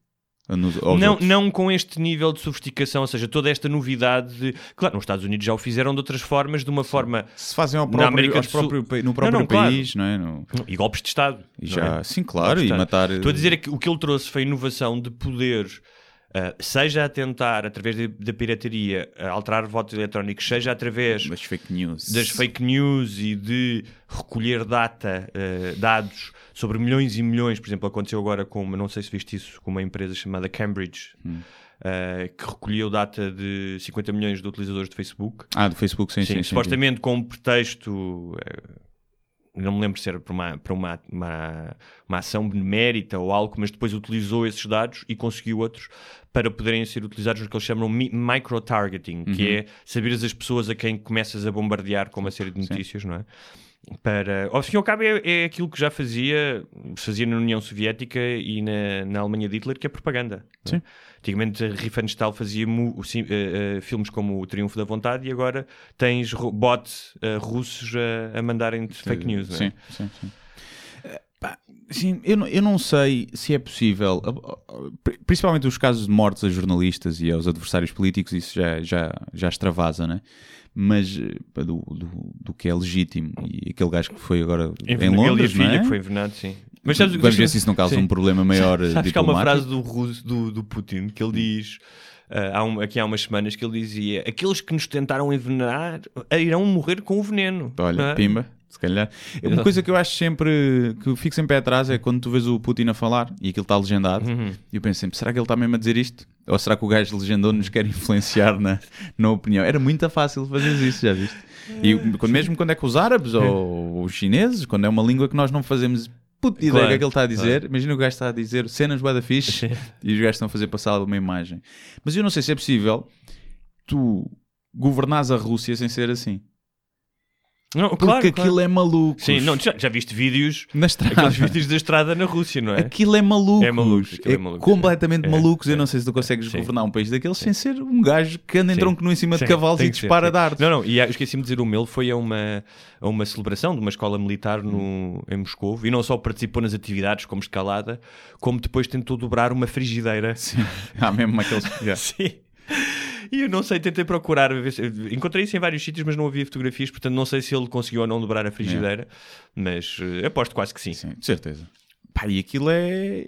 Não, não com este nível de sofisticação, ou seja, toda esta novidade. De... Claro, nos Estados Unidos já o fizeram de outras formas, de uma forma. Se fazem ao Na próprio, América do Sul- próprio no próprio Não, não, claro. país, não é? No- E golpes de Estado. e já, é? sim, claro, e matar. Estou a dizer é que o que ele trouxe foi inovação de poder, ah, seja a tentar, através da pirataria, a alterar votos eletrónicos, seja através das fake news. das fake news e de recolher data, ah, dados sobre milhões e milhões. Por exemplo, aconteceu agora com, uma- não sei se viste isso, com uma empresa chamada Cambridge. Hum. ah, que recolheu data de 50 milhões de utilizadores de Facebook. Ah, do Facebook, sim, sim. sim, sim. supostamente com um pretexto, eh, não me lembro se era para, uma, para uma, uma, uma ação benemérita ou algo, mas depois utilizou esses dados e conseguiu outros para poderem ser utilizados no que eles chamam mi- micro-targeting, que Uhum. é saberes as pessoas a quem começas a bombardear com uma série de notícias, não é? Para, ao fim e ao cabo, é, é aquilo que já fazia, fazia na União Soviética e na, na Alemanha de Hitler, que é propaganda. é? Sim. Antigamente a Riefenstahl fazia mu- eh, eh, filmes como O Triunfo da Vontade e agora tens bots eh, russos a, a mandarem fake news. é? Sim, sim, sim. Pá, sim, eu, não- eu não sei se é possível, pri- principalmente os casos de mortes a jornalistas e aos adversários políticos, isso já, já, já extravasa, né? Mas eh, do, do, do que é legítimo e aquele gajo que foi agora em Londres, Ele e a filha é? que foi envenenado, sim. Mas sabes, Vamos ver se isso não causa Sim. um problema maior eh, Sabes que há uma diplomático. frase do, russo, do, do Putin que ele diz ah, há um- aqui há umas semanas que ele dizia aqueles que nos tentaram envenenar irão morrer com o veneno. Olha, Ah, pimba, se calhar. Uma coisa que eu acho sempre que eu fico sempre atrás é quando tu vês o Putin a falar e aquilo está legendado, Uhum. e eu penso sempre, será que ele está mesmo a dizer isto? Ou será que o gajo legendou nos quer influenciar na, na opinião? Era muito fácil fazer isso, já viste? E quando- mesmo quando é com os árabes ou os chineses, quando é uma língua que nós não fazemos puta ideia Claro, do que é que ele está a dizer, imagina o gajo está a dizer cenas bué da fixe e os gajos estão a fazer passar uma imagem. Mas eu não sei se é possível tu governares a Rússia sem ser assim. Não, Porque claro, aquilo claro. é maluco. Sim, não, já, já viste vídeos, Na estrada. aqueles vídeos da estrada na Rússia, não é? Aquilo é maluco. É maluco, aquilo é maluco, completamente. É, malucos. Eu é. não sei se tu consegues Sim. governar um país daqueles sem ser um gajo que anda em tronco nu em cima Sim, de cavalos tem e dispara dardos. Não, não, e ah, esqueci-me de dizer, o meu foi a uma, a uma celebração de uma escola militar no, em Moscou e não só participou nas atividades como escalada, como depois tentou dobrar uma frigideira. Sim. Há mesmo aqueles. Sim. E eu não sei, tentei procurar, encontrei isso em vários sítios, mas não havia fotografias, portanto não sei se ele conseguiu ou não dobrar a frigideira, mas eh, aposto quase que sim. Sim, de certeza. Pá, e aquilo é.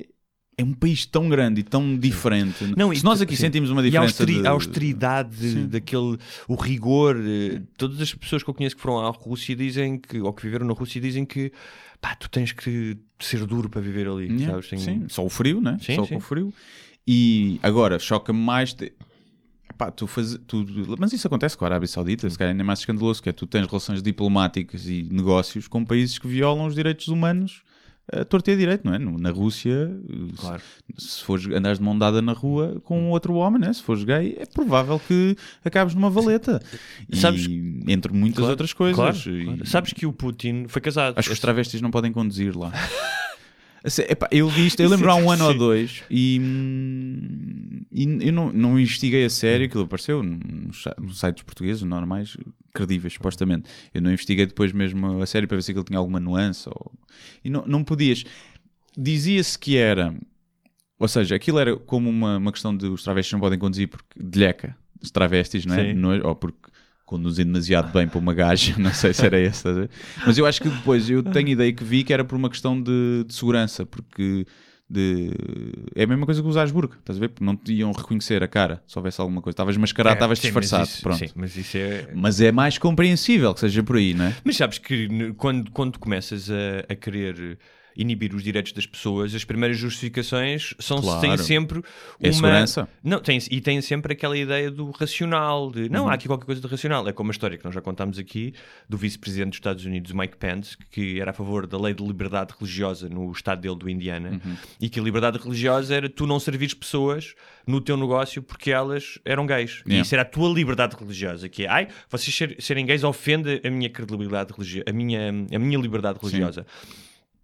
É um país tão grande e tão diferente. Não, se e nós aqui sim. sentimos uma E a, diferença. de- a austeridade daquele, o rigor, eh, todas as pessoas que eu conheço que foram à Rússia dizem que, ou que viveram na Rússia dizem que pá, tu tens que ser duro para viver ali, Yeah, sabes? Tem- Sim, só o frio, né? Sim, só sim. com o frio. E agora, choca-me mais. De... Pá, tu faz... tu... Mas isso acontece com a Arábia Saudita, se calhar ainda é mais escandaloso, que é tu tens relações diplomáticas e negócios com países que violam os direitos humanos a torto e a direito, não é? Na Rússia, Claro. se, se fores andares de mão dada na rua com outro homem, né? se fores gay, é provável que acabes numa valeta. E, Sabes- entre muitas Claro, outras coisas. Claro, E-. Sabes que o Putin foi casado. Acho que os travestis não podem conduzir lá. Epá, eu vi isto, eu lembro há um ano ou dois e, e eu não, não investiguei a sério, aquilo apareceu nos, sites portugueses normais, credíveis, supostamente. Eu não investiguei depois mesmo a sério para ver se aquilo tinha alguma nuance ou... e não, não podias. Dizia-se que era, ou seja, aquilo era como uma, uma questão de os travestis não podem conduzir porque de leca, os travestis, não é? É? Ou porque conduzem demasiado bem para uma gaja, não sei se era esse, estás a ver? mas eu acho que depois eu tenho ideia que vi que era por uma questão de, de segurança, porque de... é a mesma coisa que usar burca, estás a ver? Porque não te iam reconhecer a cara se houvesse alguma coisa, estavas mascarado, É, estavas mas disfarçado, isso- pronto. Sim, mas isso é. Mas é mais compreensível que seja por aí, não é? Mas sabes que quando, quando começas a, a querer inibir os direitos das pessoas, as primeiras justificações são, Claro. têm sempre É uma... segurança. Não, tem, e têm sempre aquela ideia do racional, de Uhum. não, há aqui qualquer coisa de racional. É como a história que nós já contámos aqui do vice-presidente dos Estados Unidos, Mike Pence, que era a favor da lei de liberdade religiosa no estado dele do Indiana, Uhum. e que a liberdade religiosa era tu não servires pessoas no teu negócio porque elas eram gays. E Yeah. isso era a tua liberdade religiosa, que é, ai, vocês ser- serem gays ofende a minha credibilidade religiosa, a minha, a minha liberdade religiosa.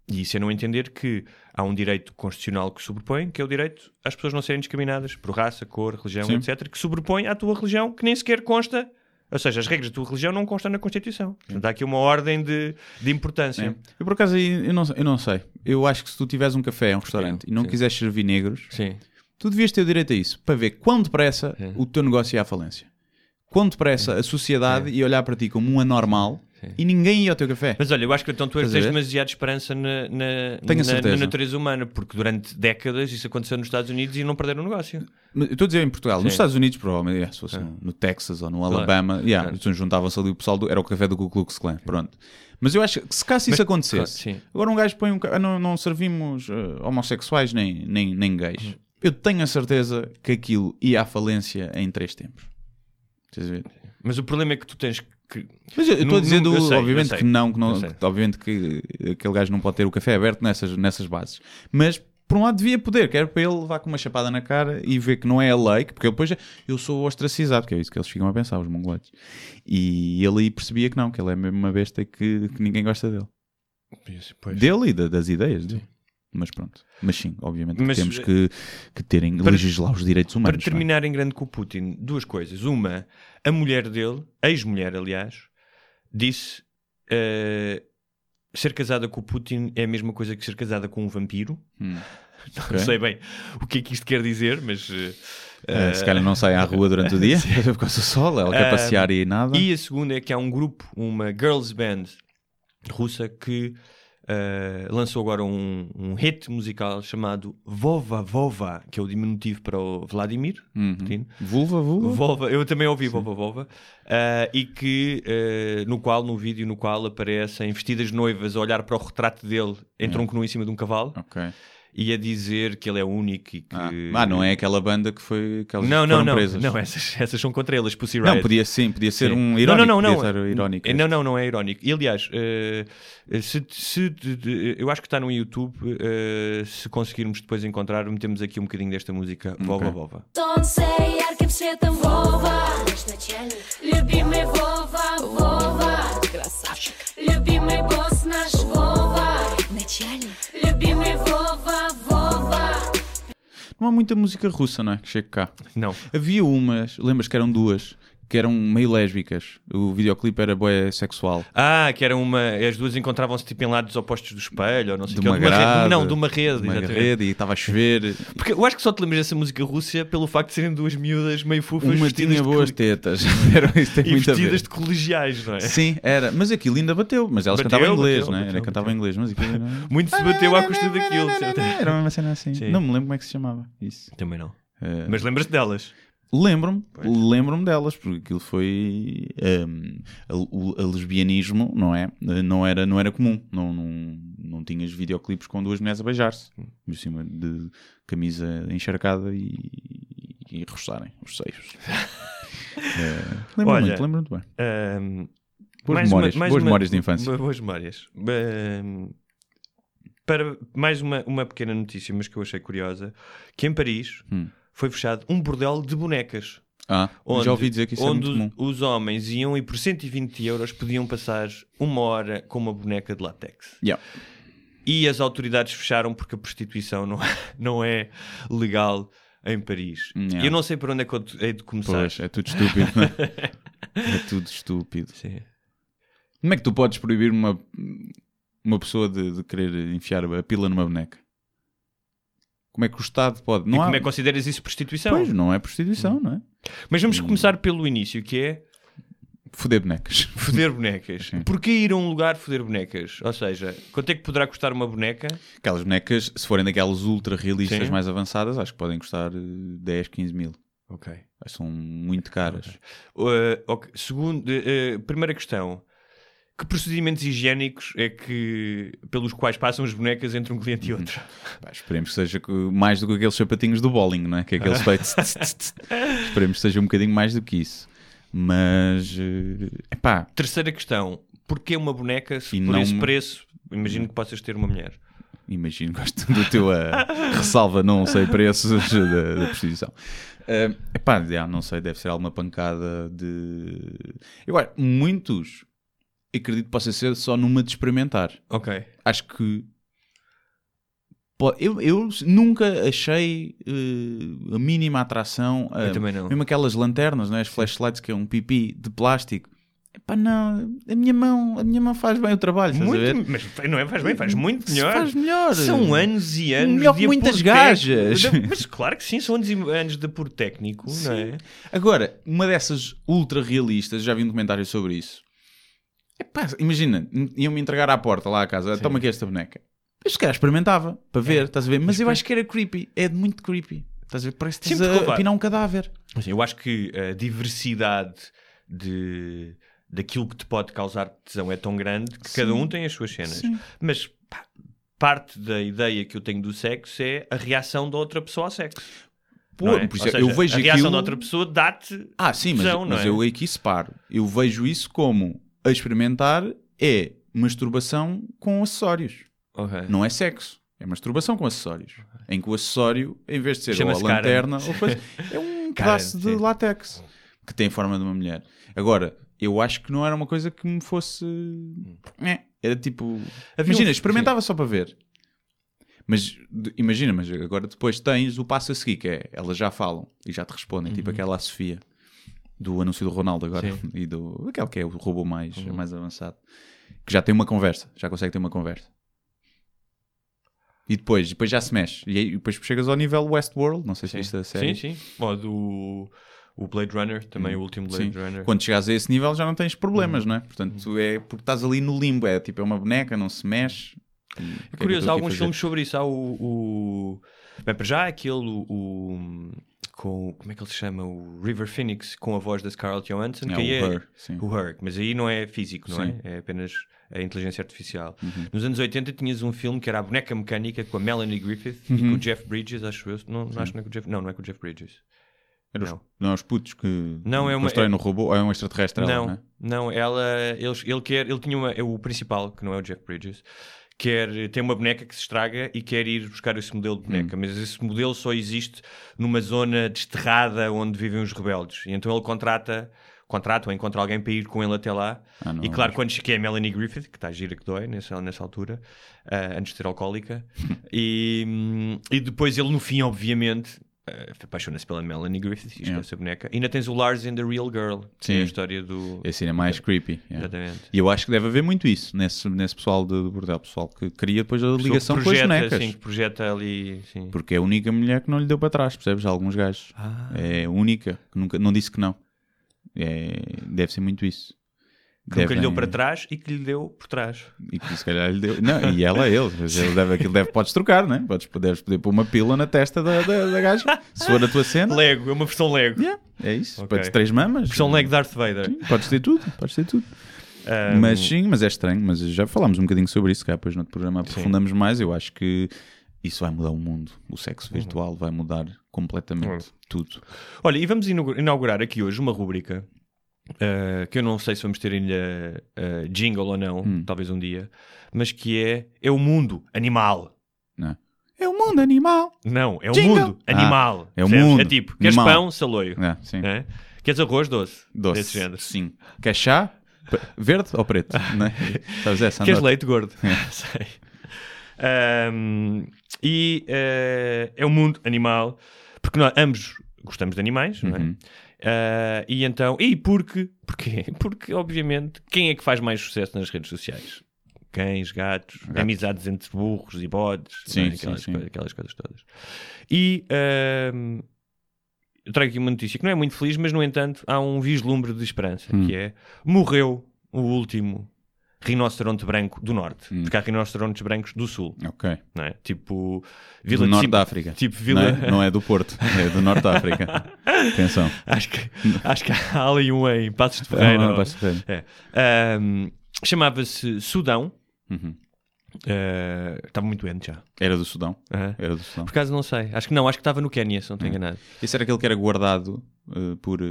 E isso é não entender que há um direito constitucional que sobrepõe, que é o direito às pessoas não serem discriminadas por raça, cor, religião, Sim. etc., que sobrepõe à tua religião, que nem sequer consta. Ou seja, as regras da tua religião não constam na Constituição. Portanto, há aqui uma ordem de, de importância. É. Eu por acaso aí, eu não, eu não sei. Eu acho que se tu tiveres um café, um restaurante Sim, e não sim. quiseres servir negros, Sim. tu devias ter o direito a isso, para ver quão depressa Sim. o teu negócio ia à falência. Quão depressa a sociedade ia olhar para ti como um anormal e ninguém ia ao teu café. Mas olha, eu acho que então tu tens ver? demasiada esperança na, na, na- na natureza humana, porque durante décadas isso aconteceu nos Estados Unidos e não perderam o negócio. Mas eu estou a dizer em Portugal, nos Sim. Estados Unidos, provavelmente, yeah, se fosse no, no Texas ou no Claro. Alabama, yeah, Claro. juntavam-se ali o pessoal, do, era o café do Ku Klux Klan, pronto. Mas eu acho que se caso isso acontecesse, claro, agora um gajo põe um. ah, Não, não servimos eh, homossexuais nem, nem, nem gays. Uhum. Eu tenho a certeza que aquilo ia à falência em três tempos. Mas o problema é que tu tens que. Mas eu estou Não- a dizer, não- do- eu sei, obviamente sei. que não, que não que obviamente que aquele gajo não pode ter o café aberto nessas, nessas bases. Mas por um lado devia poder, que era para ele levar com uma chapada na cara e ver que não é a lei, porque depois eu sou ostracizado, que é isso que eles ficam a pensar, os mongoloides. E ele aí percebia que não, que ele é mesmo uma besta que, que ninguém gosta dele. Pois. Dele e da- das ideias dele. Mas pronto. Mas sim, obviamente que Mas, temos eh, que, que terem, para- legislar os direitos humanos. Para terminar em grande com o Putin, duas coisas. Uma, a mulher dele, ex-mulher, aliás, disse eh, ser casada com o Putin é a mesma coisa que ser casada com um vampiro. Hum. Não Ok. sei bem o que é que isto quer dizer, mas. não é? se calhar não sai à rua durante o dia, por causa do sol, ela quer passear e nada. E a segunda é que há um grupo, uma girls band russa que eh, lançou agora um, um hit musical chamado Vova Vova, que é o diminutivo para o Vladimir Uhum. Putin. Vulva, vulva. Vova, eu também ouvi Vova Vova, ah, e que eh, no qual, no vídeo no qual aparecem vestidas noivas a olhar para o retrato dele em tronco nu em cima de um cavalo Ok e a dizer que ele é único e que. Ah, ah, não é aquela banda que foi que elas Não, não, foram não. presas. Não, essas, essas são contra eles, Pussy Riot. Não, podia sim, podia ser Sim. um irónico. Não, não, não. podia não. ser irónico. Não, não, não é irónico. E aliás, eh, se, se- de- de- eu acho que está no YouTube. eh, se conseguirmos depois encontrar, metemos aqui um bocadinho desta música Vova Vova. Солнце ярким светом Вова Любимый Вова, Вова Красавчик Любимый Вова, Вова. Não há muita música russa, não é? Que chega cá. Não. Havia umas, lembras que eram duas, que eram meio lésbicas. O videoclipe era boé sexual. Ah, que era uma. As duas encontravam-se tipo em lados opostos do espelho, ou não sei De o ou uma grade. rede. Não, de uma rede. De uma exatamente. rede e estava a chover. Porque eu acho que só te lembras dessa música russa pelo facto de serem duas miúdas meio fufas Uma tinha de boas cole- tetas. Era, isso tem e muito a ver. vestidas de colegiais, não é? Sim, era. Mas aquilo ainda bateu. Mas elas Bateu, cantavam em inglês, bateu, não é? bateu, Ela cantava em inglês, mas aquilo era... Muito se bateu à custa daquilo. de. Era uma cena assim. Sim. Não me lembro como é que se chamava. Isso. Também não. Eh, Mas lembras-te delas? Lembro-me, lembro-me delas, porque aquilo foi ehm, a- o a lesbianismo, não é? Não era, não era comum, não, não, não tinhas videoclipes com duas mulheres a beijar-se, por cima de camisa encharcada e, e roçarem os seios. Eh, lembro-me Olha, muito, lembro-me muito bem. Ahm, Boas mais memórias, uma- boas uma- memórias de infância. Boas memórias. Ahm, para mais uma, uma pequena notícia, mas que eu achei curiosa, que em Paris Hum. Foi fechado um bordel de bonecas. Ah, Onde, já ouvi dizer que isso é onde muito os, comum. os homens iam e por 120 euros podiam passar uma hora com uma boneca de látex. Yeah. E as autoridades fecharam porque a prostituição não, não é legal em Paris. Yeah. Eu não sei por onde é que eu hei de começar. Pois, é tudo estúpido. é? é tudo estúpido. Sim. Como é que tu podes proibir uma, uma pessoa de, de querer enfiar a pila numa boneca? Como é que o Estado pode? e Não há... como é que consideras isso prostituição? Pois, não é prostituição, não é? Mas vamos começar pelo início, que é Foder bonecas. foder bonecas. Sim. Porquê ir a um lugar foder bonecas? Ou seja, quanto é que poderá custar uma boneca? Aquelas bonecas, se forem daquelas ultra realistas Sim. mais avançadas, acho que podem custar eh, 10, 15 mil. Ok. São muito caras. Uh, ok. Segundo, uh, primeira questão. Que procedimentos higiênicos é que pelos quais passam as bonecas entre um cliente e Uhum. outro? Pá, esperemos que seja mais do que aqueles sapatinhos do bowling, não é? Que é aqueles feitos. esperemos que seja um bocadinho mais do que isso. Mas, é pá, Terceira questão. Porquê uma boneca se E por não- esse preço? Imagino que possas ter uma mulher. imagino, gosto do teu ah, ressalva, não sei preços da, da prostituição. É epá, já, não sei, deve ser alguma pancada de. Acho, muitos acredito que possa ser só numa de experimentar. Ok. Acho que. Eu, eu nunca achei eh, a mínima atração. a- Eu também não. Mesmo aquelas lanternas, né? as flashlights, que é um pipi de plástico. Epá, não, a minha mão, a minha mão faz bem o trabalho, estás a ver? Muito, mas não é, faz bem, faz muito melhor. Faz melhor. São anos e anos Melhor de muitas gajas. Mas claro que sim, são anos e anos de apuro técnico, não é? Agora, uma dessas ultra realistas, já vi um documentário sobre isso. Epá, imagina, iam-me entregar à porta lá à casa, toma aqui esta boneca. Eu se calhar experimentava, para ver, estás a ver? Mas eu acho que era creepy, é muito creepy. Estás a ver? Parece que Sim, estás a apinar um cadáver. Assim, eu acho que a diversidade de, daquilo que te pode causar tesão é tão grande que cada um tem as suas cenas. Sim. Mas pá, parte da ideia que eu tenho do sexo é a reação da outra pessoa ao sexo. Pô, é? por isso é- seja, eu vejo a reação aquilo- da outra pessoa dá-te Ah, sim, mas, tesão, não mas é? eu aqui separo. Eu vejo isso como a experimentar é masturbação com acessórios. Ok. Não é sexo. É masturbação com acessórios. Em que o acessório, em vez de ser ou a lanterna, ou coisa, é um pedaço de látex que tem forma de uma mulher. Agora, eu acho que não era uma coisa que me fosse. É, era tipo. Imagina, experimentava só para ver. Mas imagina, mas agora depois tens o passo a seguir, que é elas já falam e já te respondem, tipo aquela Sofia do anúncio do Ronaldo agora Uhum. Sim. Uhum. e do aquele que é o robô mais, mais avançado, que já tem uma conversa, já consegue ter uma conversa. E depois, depois já se mexe. E aí, depois chegas ao nível Westworld, não sei se viste a série. Sim, sim. Ou do o Blade Runner, também o último Blade Hum. Sim. Runner. Quando chegas a esse nível já não tens problemas, Uhum. não é? Portanto, é porque estás ali no limbo, é tipo é uma boneca, não se mexe. É Curioso, há alguns fazer? filmes sobre isso. Há o. o... Bem, para já há aquele. O- com, como é que ele se chama? O River Phoenix, com a voz da Scarlett Johansson. É, que o é, Her, sim. O Her, mas aí não é físico, não Sim. Uhum. é? É apenas a inteligência artificial. Nos anos 80 tinhas um filme que era a boneca mecânica com a Melanie Griffith e Uhum. com o Jeff Bridges, acho eu. Não, não acho que não é com o Jeff. Não, não é com o Jeff Bridges. Era os- Não. não, os putos que Não, é uma- constroem é- no robô, ou é um extraterrestre ela, não, não é? não, ela, eles, ele quer, ele tinha uma, é o principal, que não é o Jeff Bridges, quer tem uma boneca que se estraga e quer ir buscar esse modelo de Hum. boneca, mas esse modelo só existe numa zona desterrada onde vivem os rebeldes. E então ele contrata contrato ou encontra alguém para ir com ele até lá. Ah, não, e claro, quando que é a Melanie Griffith, que está gira que dói nessa, nessa altura, ah, antes de ser alcoólica. e, hum, e depois ele, no fim, obviamente, ah, apaixona-se pela Melanie Griffith Yeah. esquece a boneca. E ainda tens o Lars in The Real Girl, que é Sim. a história do. Esse ainda é mais creepy. yeah. Exatamente. E eu acho que deve haver muito isso nesse, nesse pessoal de, de bordel, pessoal que cria depois a ligação que com as projeta, bonecas. Sim, que projeta ali. Sim. Porque é a única mulher que não lhe deu para trás, percebes? Alguns gajos. Ah. É a única, que nunca, não disse que não. É, deve ser muito isso. Que nunca lhe deu Devem- para trás e que lhe deu por trás. E que se calhar lhe deu. Não, e ela a ele. Ele deve, aquilo deve, podes trocar, né? Podes, deves poder pôr uma pila na testa da, da, da gaja. Se for a tua cena. Lego, é uma versão Lego. Yeah, é isso. Ok. Podes três mamas. Versão Lego Darth Vader. Sim, Podes ter tudo. Podes ter tudo. Ahm, Mas sim, mas é estranho. Mas já falámos um bocadinho sobre isso. Cá depois no outro programa aprofundamos mais. Eu acho que isso vai mudar o mundo. O sexo virtual vai mudar completamente tudo. Olha, e vamos inaugu- inaugurar aqui hoje uma rúbrica uh, que eu não sei se vamos ter ainda uh, jingle ou não, Hum. talvez um dia, mas que é É o Mundo Animal. Não. É o mundo animal. Não, é o Jingle. mundo animal. é o percebes? mundo É tipo, queres animal. pão, saloio. É, sim. É? Queres arroz, doce. Doce. Desse género. Sim. Quer chá? Verde ou preto? Não é? Sabes essa? Queres leite gordo? É. Sei. Ahm, e eh, é o mundo animal, porque nós ambos gostamos de animais, não é? Ah, e então, e porque, porquê? Porque, obviamente, quem é que faz mais sucesso nas redes sociais? Cães, gatos, amizades entre burros e bodes, Sim, é? sim, aquelas, sim. coisas, aquelas coisas todas. E ahm, eu trago aqui uma notícia que não é muito feliz, mas no entanto há um vislumbre de esperança, Hum. que é morreu o último rinoceronte branco do norte, Hum. porque há rinocerontes brancos do sul, Ok. não é? Tipo Do Vila de norte Sim- da África. Tipo Não Vila, é? Não é do Porto, é do norte da África. Atenção. acho que acho que há ali um em Passos de Ferreira. Não, não, vai-se ver. É. Chamava-se Sudão. Uhum. Ah, Estava muito doente já. Era do Sudão. Aham. Era do Sudão. Por acaso não sei. Acho que não, acho que estava no Quénia, se não estou enganado. Esse era aquele que era guardado eh, por, eh,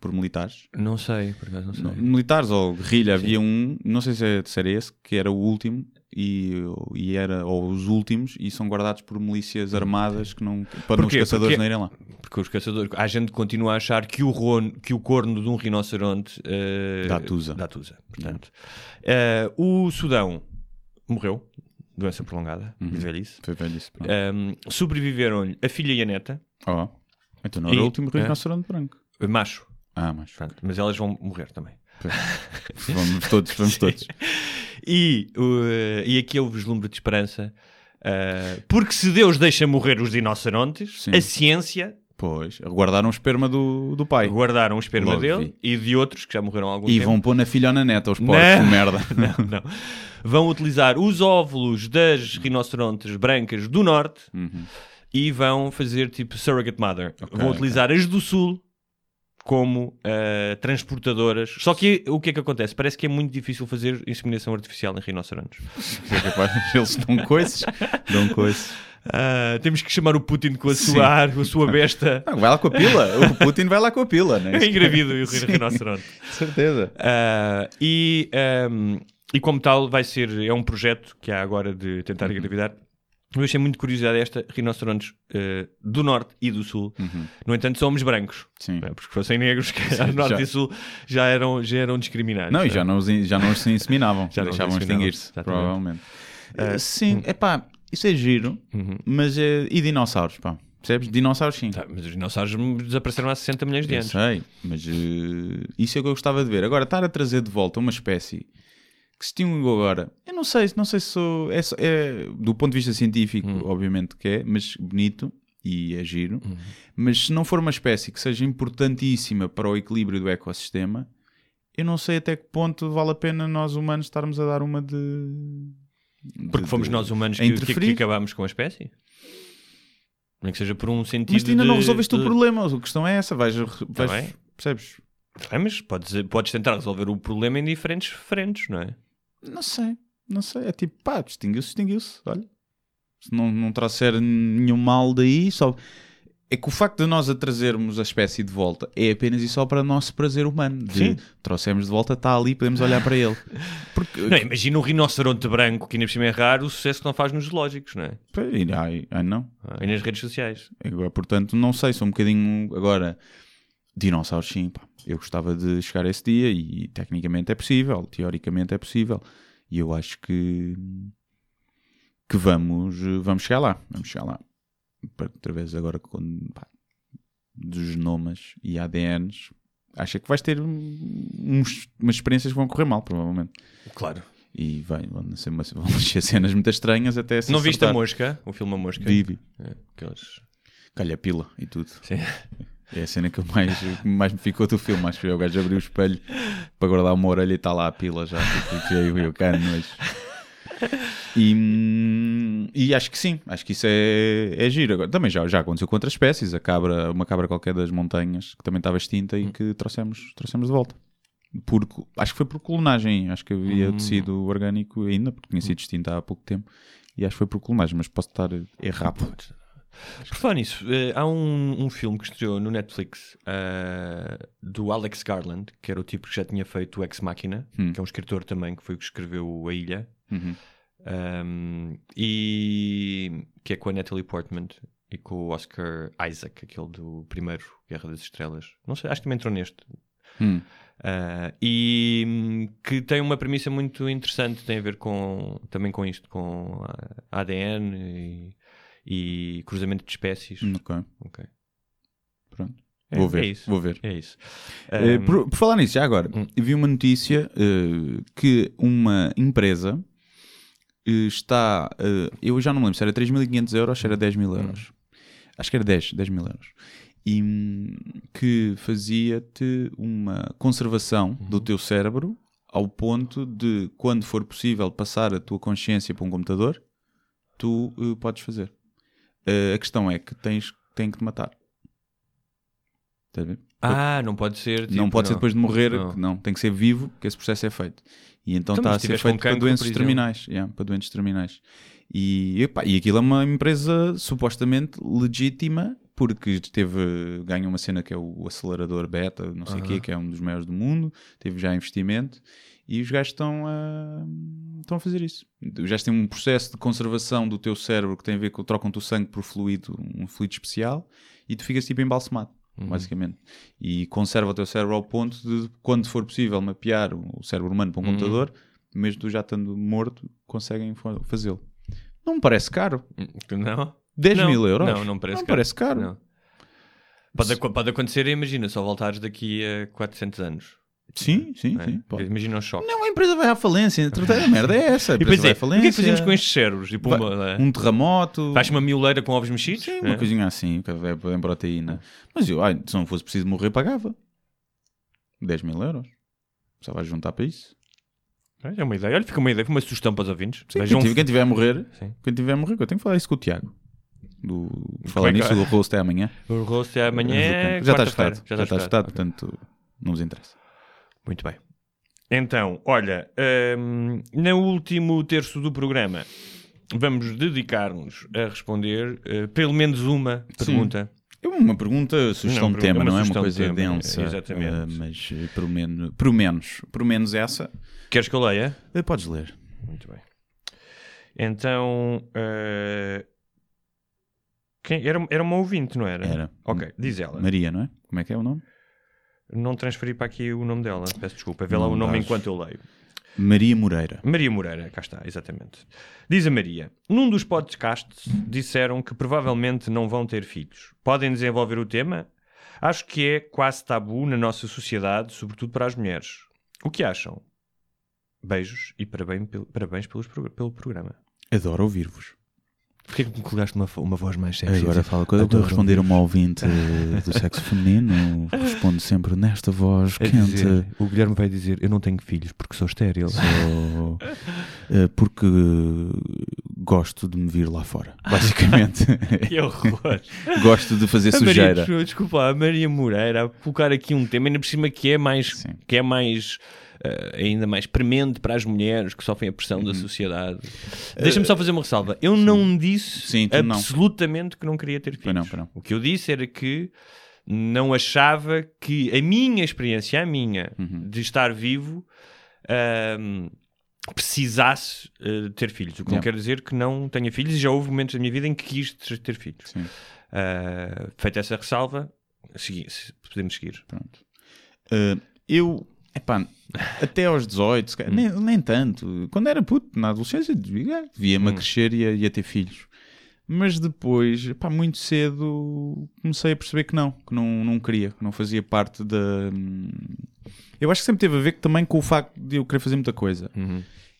por militares. Não sei, por acaso não sei. Não, militares ou guerrilha, havia um, não sei se era, se era esse, que era o último e, e era, ou os últimos, e são guardados por milícias armadas que não, para não os caçadores Porque- não irem lá. Porque os caçadores, há gente continua a achar que o, ron, que o corno de um rinoceronte eh, Dá tusa. Dá tusa, portanto. Eh, o Sudão morreu, doença prolongada, Uhum. velhice. Foi isso. pronto. Ahm, sobreviveram-lhe a filha e a neta, Oh, então não era E- o último é? rinoceronte branco. eh, macho, Ah, mas pronto, mas elas vão morrer também. vamos todos, vamos todos. E, uh, e aqui houve vislumbre de esperança, uh, porque se Deus deixa morrer os rinocerontes, Sim. a ciência Pois, guardaram o esperma do, do pai. guardaram o esperma dele e de outros que já morreram há algum E tempo. vão pôr na filha ou na neta, os porcos merda. não, não. Vão utilizar os óvulos das rinocerontes brancas do norte Uhum. E vão fazer tipo surrogate mother. Ok, vão utilizar as do sul como uh, transportadoras. Só que o que é que acontece? Parece que é muito difícil fazer inseminação artificial em rinocerontes. É Eles dão coisas, dão coisas. Ah, temos que chamar o Putin com a Sim. sua ar, com a sua besta. Ah, vai lá com a pila. O Putin vai lá com a pila, né? Engravida e o rinoceronte. Certeza. Ah, e, ahm, e como tal, vai ser. É um projeto que há agora de tentar Uhum. Eu achei muito curiosidade esta: rinocerontes ah, do norte e do sul. No entanto, somos brancos. Uhum. Sim. não é? Porque se fossem negros, que era norte já. e sul já eram, já eram discriminados. Não, e é? já não, os, já não se inseminavam. Já deixavam extinguir-se, provavelmente. Eh, sim, é pá, isso é giro, Uhum. mas é. E dinossauros, pá. Percebes? Dinossauros, sim. Tá, mas os dinossauros desapareceram há 60 milhões de Eu anos. sei, mas eh, isso é o que eu gostava de ver. Agora, estar a trazer de volta uma espécie que se extinguiu agora, eu não sei, não sei se sou. É, é- do ponto de vista científico, Hum. obviamente que é, mas bonito e é giro. Mas se não for uma espécie que seja importantíssima para o equilíbrio do ecossistema, eu não sei até que ponto vale a pena nós humanos estarmos a dar uma de. Porque de- fomos de- nós humanos que, que, que acabámos com a espécie? Nem que seja por um sentido Mas tu ainda não de- resolveste de- o problema. A questão é essa. Vais, vais, bem. percebes? É, mas podes, podes tentar resolver o problema em diferentes frentes, não é? Não sei, não sei. É tipo, pá, extinguiu-se, extinguiu-se. Olha, se não, não trouxer nenhum mal daí, só. É que o facto de nós a trazermos a espécie de volta é apenas e só para nosso prazer humano. De Sim. trouxemos de volta, está ali, podemos olhar para ele. Porque. Não, imagina um rinoceronte branco, que ainda por cima é raro, o sucesso que não faz nos zoológicos, não é? Ai, ai, não. Ah, E nas redes sociais. Agora, portanto, não sei, sou um bocadinho. Agora, dinossauros, sim, pá, eu gostava de chegar a esse dia e tecnicamente é possível, teoricamente é possível. E eu acho que que vamos, vamos chegar lá, vamos chegar lá. Para- Através agora com, pá, dos genomas e ADNs, acho que vais ter uns, umas experiências que vão correr mal, provavelmente. Claro. E vai, vão nascer, vão nascer cenas muito estranhas até se Não viste a acertar. mosca? O filme A Mosca? Vi, vi. É, aqueles... Calha pila e tudo. Sim. É a cena que mais, mais me ficou do filme. Acho que foi o gajo abrir o espelho para guardar uma orelha e está lá a pila já. Tipo, eu, mas... E, hum, e acho que sim, acho que isso é, é giro. Agora, também já, já aconteceu com outras espécies, a cabra, uma cabra qualquer das montanhas que também estava extinta e que trouxemos, trouxemos de volta. Por, acho que foi por colonagem, acho que havia tecido orgânico ainda, porque tinha sido extinta há pouco tempo, e acho que foi por colonagem, mas posso estar errado. Por falar nisso, eh, há um, um filme que estreou no Netflix eh, do Alex Garland, que era o tipo que já tinha feito o Ex Machina, Hum. que é um escritor também que foi o que escreveu A Ilha, Uhum. Um, e que é com a Natalie Portman e com o Oscar Isaac, aquele do primeiro Guerra das Estrelas. Não sei, acho que também entrou neste. Hum. Uh, e hum, que tem uma premissa muito interessante, tem a ver com também com isto, com ADN e, e cruzamento de espécies. Hum, Ok, pronto. É- vou é ver, isso. vou ver. É isso. Eh, Um, por, por falar nisso, já agora, Hum. vi uma notícia eh, que uma empresa eh, está. eh, eu já não me lembro se era 3.500 euros, se era 10 mil euros. Acho que era 10, 10 mil euros. E hum, que fazia-te uma conservação do teu cérebro ao ponto de, quando for possível passar a tua consciência para um computador, tu eh, podes fazer. Eh, a questão é que tens tem que te matar. Estás a ver? ah, não pode ser. não tipo, pode ser depois de morrer, Não. não. tem que ser vivo que esse processo é feito. E então Então, está a se ser feito para doenças terminais. yeah, para doentes terminais. E, epá, e aquilo é uma empresa supostamente legítima porque teve, ganha uma cena que é o acelerador beta, não sei o quê, que é um dos maiores do mundo, teve já investimento e os gajos estão a, estão a fazer isso. Os gajos têm um processo de conservação do teu cérebro que tem a ver com trocam-te o sangue por fluido, um fluido especial e tu ficas tipo embalsamado basicamente. E conserva o teu cérebro ao ponto de, quando for possível, mapear o cérebro humano para um computador, mesmo tu já estando morto, conseguem fa- fazê-lo. Não me parece caro. Não? 10 Não, mil euros? Não, não parece Não caro. parece caro. Não. Pode, pode acontecer, imagina, só voltares daqui a 400 anos. Sim, sim, não é? sim. pode. Imagina o choque. Não, a empresa vai à falência. A merda é essa. A e empresa depois vai é, à o falência. que é que fazemos com estes cérebros? Tipo, uma, Um terremoto. Faz uma mioleira com ovos mexidos? Sim, né? uma coisinha assim, que é em proteína. Mas eu, ai, se não fosse preciso morrer, pagava. 10 mil euros. Precisava juntar para isso. É uma ideia. Olha, fica uma ideia, fica uma sugestão para os ouvintes. Sim, quem, tiver, quem tiver a morrer, Sim. quem tiver a morrer, eu tenho que falar isso com o Tiago. Do, falar é que- nisso, o rosto é amanhã. o rosto é amanhã. já está estado. Já está estado, portanto, não nos interessa. Muito bem. Então, olha, hum, no último terço do programa vamos dedicar-nos a responder eh, pelo menos uma pergunta. É uma pergunta, sugestão Não, de tema, é não é uma de coisa densa. exatamente. eh, mas eh, pelo menos, pelo menos, pelo menos essa, Queres que eu leia? eh, podes ler. Muito bem. Então, eh, quem, era, era uma ouvinte, não era? Era. Ok, diz ela. Maria, não é? Como é que é o nome? Não transferi para aqui o nome dela, peço desculpa. Vê lá o nome enquanto eu leio. Maria Moreira. Maria Moreira, cá está, exatamente. Diz a Maria: Num dos podcasts disseram que provavelmente não vão ter filhos. Podem desenvolver o tema? Acho que é quase tabu na nossa sociedade, sobretudo para as mulheres. O que acham? Beijos e parabéns, parabéns pelos pelo programa. Adoro ouvir-vos. Porquê que me colocaste uma, uma voz mais sexy? Agora fala, quando eu estou a responder a uma ouvinte do sexo feminino, respondo sempre nesta voz É quente. dizer, o Guilherme vai dizer: Eu não tenho filhos porque sou estéril. Sou, eh, porque gosto de me vir lá fora, basicamente. que horror! gosto de fazer A Maria, sujeira. desculpa, desculpa, a Maria Moreira a colocar aqui um tema, ainda por cima que é mais, Sim. que é mais eh, ainda mais premente para as mulheres que sofrem a pressão Uhum. da sociedade. Deixa-me só fazer uma ressalva. Eu não disse Sim, tu não. absolutamente que não queria ter filhos. Não, não. O que eu disse era que não achava que a minha experiência, a minha, Uhum. de estar vivo, ahm, precisasse eh, ter filhos. O que não quer dizer que não tenha filhos e já houve momentos da minha vida em que quis ter filhos. Sim. Uh, feita essa ressalva, Segui- se- podemos seguir. Pronto. Uh, eu, epá, até aos 18, se calhar, nem, nem tanto. Quando era puto, na adolescência, via-me a crescer e a, e a ter filhos. Mas depois, epá, muito cedo, comecei a perceber que não, que não, não queria, que não fazia parte da. Eu acho que sempre teve a ver também com o facto de eu querer fazer muita coisa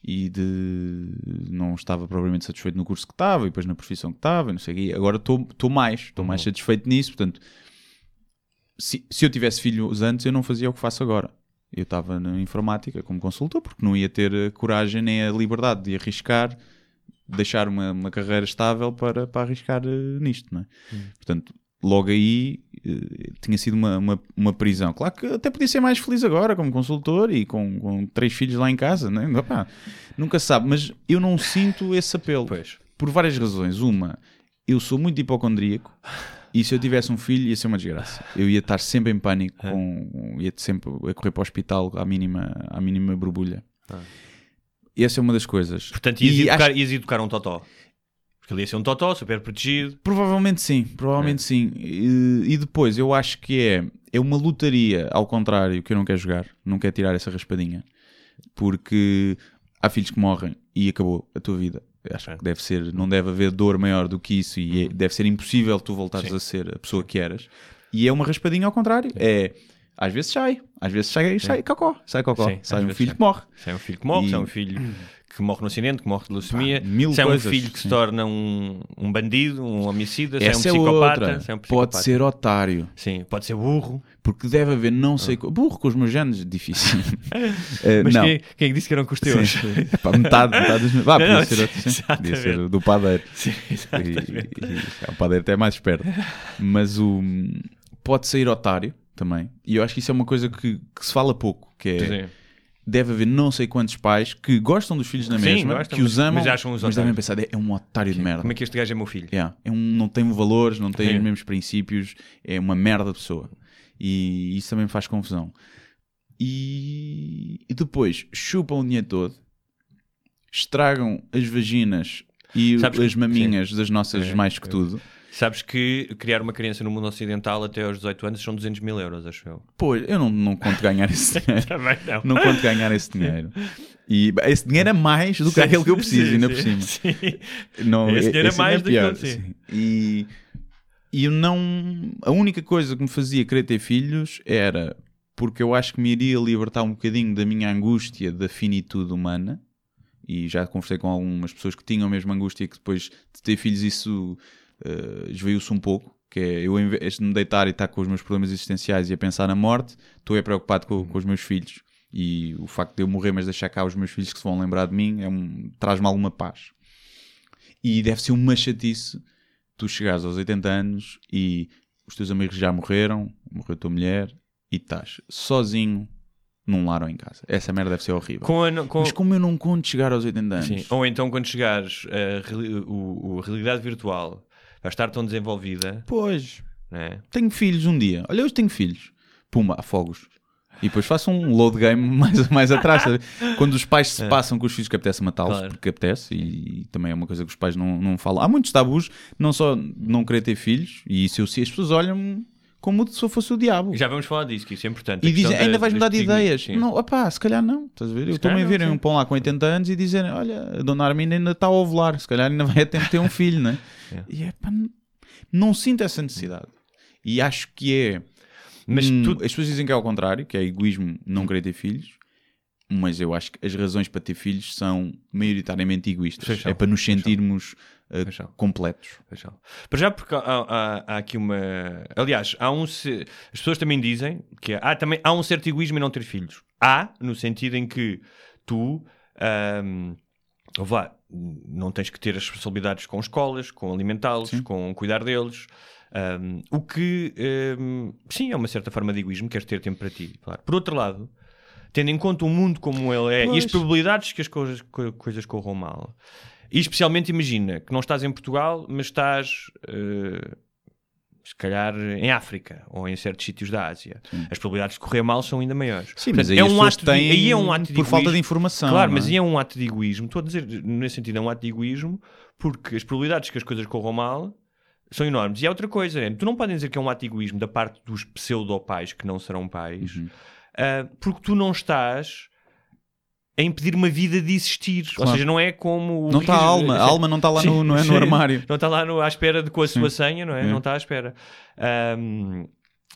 e de não estava propriamente satisfeito no curso que estava e depois na profissão que estava, e não sei o quê. Agora estou mais, estou mais satisfeito nisso, portanto, se, se eu tivesse filhos antes, eu não fazia o que faço agora. Eu estava na informática como consultor, porque não ia ter a coragem nem a liberdade de arriscar, deixar uma, uma carreira estável para, para arriscar eh, nisto, não é? Portanto, logo aí eh, tinha sido uma, uma, uma prisão. Claro que até podia ser mais feliz agora como consultor e com, com três filhos lá em casa, né? Opá, nunca se sabe, mas eu não sinto esse apelo. Pois. Por várias razões. Uma, eu sou muito hipocondríaco e se eu tivesse um filho ia ser uma desgraça. Eu ia estar sempre em pânico, com, ia sempre a correr para o hospital à mínima, à mínima borbulha. Essa é uma das coisas. Portanto, ias, E educar, acho- ias educar um totó. Porque ele ia ser um totó, super protegido. Provavelmente sim, provavelmente sim. E, e depois eu acho que é, é uma lotaria, ao contrário, que eu não quero jogar, não quero tirar essa raspadinha, porque há filhos que morrem e acabou a tua vida. Acho que deve ser, não deve haver dor maior do que isso e é- deve ser impossível tu voltares a ser a pessoa que eras. E é uma raspadinha ao contrário. É, às vezes sai, às vezes sai, sai cocó, sai cocó, Sim, sai um vezes filho sai. que morre. É um filho que morre, é um filho que morre no acidente, que morre de leucemia, Pá, mil se é um coisas, filho que se sim. torna um, um bandido, um homicida, se é um é psicopata. outra. se é um Pode psicopata. ser otário. Sim, pode ser burro. Porque deve haver não sei... co- Burro com os meus genes, difícil. Eh, Mas não. quem, quem é que disse que eram com os teus? Pá, metade, metade dos meus. Vá, podia não, ser, outro. Podia ser do padeiro. Sim, E, exatamente. e- o padeiro até é mais esperto. Mas o. Pode sair otário também. E eu acho que isso é uma coisa que, que se fala pouco. Que é. Sim. Deve haver não sei quantos pais que gostam dos filhos na Sim, mesma, gostam, que os amam, mas acham os mas devem pensar, é um otário de merda. Como é que este gajo é meu filho? Yeah. É um, não tem valores, não tem os mesmos princípios, é uma merda de pessoa. E isso também me faz confusão. E, e depois chupam o dinheiro todo, estragam as vaginas e Sabes que- as maminhas das nossas É, mais que tudo. Sabes que criar uma criança no mundo ocidental até aos 18 anos são 200 mil euros, acho eu. Pois, eu não, não conto ganhar esse dinheiro. Também não. não conto ganhar esse dinheiro. E esse dinheiro é mais do que aquele que eu preciso, Sim, ainda sim, por cima. sim. Não, Esse dinheiro é esse mais ainda do que pior, sim. sim. E, e eu não. A única coisa que me fazia querer ter filhos era porque eu acho que me iria libertar um bocadinho da minha angústia da finitude humana. E já conversei com algumas pessoas que tinham a mesma angústia que depois de ter filhos isso uh, esveiu-se um pouco. Que é eu, em vez de me deitar e estar com os meus problemas existenciais e a pensar na morte, estou é preocupado com, com os meus filhos. E o facto de eu morrer, mas deixar cá os meus filhos que se vão lembrar de mim, é um, traz-me alguma paz. E deve ser uma chatice tu chegares aos 80 anos e os teus amigos já morreram, morreu a tua mulher e estás sozinho num lar ou em casa. Essa merda deve ser horrível. Com a, com- Mas como eu não conto chegar aos 80 anos, Sim. Ou então quando chegares a, o, o- a realidade virtual vai estar tão desenvolvida, pois, né? tenho filhos um dia. Olha, hoje tenho filhos. Puma, fogos. E depois faço um load game mais, mais atrás. Quando os pais se passam com os filhos que apetece matá-los, Claro. porque apetece, e, também é uma coisa que os pais não, não falam. Há muitos tabus, não só não querer ter filhos, e isso eu sei, as pessoas olham como se eu fosse o diabo. Já vamos falar disso, que isso é importante. E dizem, da- ainda vais mudar de ideias. Sim. Não, opá, se calhar não. Estás a ver? Eu estou-me a ver não, um pão lá com 80 anos e dizerem: Olha, a dona Arminda ainda está a ovular, se calhar ainda vai a tempo ter um filho, né? É. E é pá, não, não sinto essa necessidade. E acho que é. Mas hum, tu- As pessoas dizem que é ao contrário, que é egoísmo não querer ter filhos. Mas eu acho que as razões para ter filhos são maioritariamente egoístas. É para nos sentirmos uh, Pois completos. Paixão. Para já, porque há, há- há aqui uma. Aliás, há um. se- As pessoas também dizem que há, também, há um certo egoísmo em não ter filhos. Há, no sentido em que tu. ouve lá, não tens que ter as responsabilidades com escolas, com alimentá-los, com cuidar deles. ahm, o que, ahm, sim, é uma certa forma de egoísmo, queres ter tempo para ti. Claro. Por outro lado, tendo em conta o mundo como ele é e as Pois. probabilidades que as coisas, co- coisas corram mal, e especialmente imagina que não estás em Portugal, mas estás eh, se calhar em África ou em certos sítios da Ásia. As probabilidades de correr mal são ainda maiores. Sim, Portanto, mas aí é um ato de, aí é um ato de por falta de egoísmo. informação. Claro, não mas é? aí é um ato de egoísmo. Estou a dizer, nesse sentido, é um ato de egoísmo porque as probabilidades que as coisas corram mal são enormes. E há outra coisa, né? tu não podes dizer que é um ato de egoísmo da parte dos pseudo-pais que não serão pais, Uhum. ah, porque tu não estás a impedir uma vida de existir. Ou Claro. seja, não é como. Não está a alma, a alma não está lá no, não é, no armário. Não está lá no- à espera de, com a sua Sim. senha, não é? É. Não está à espera. Ahm,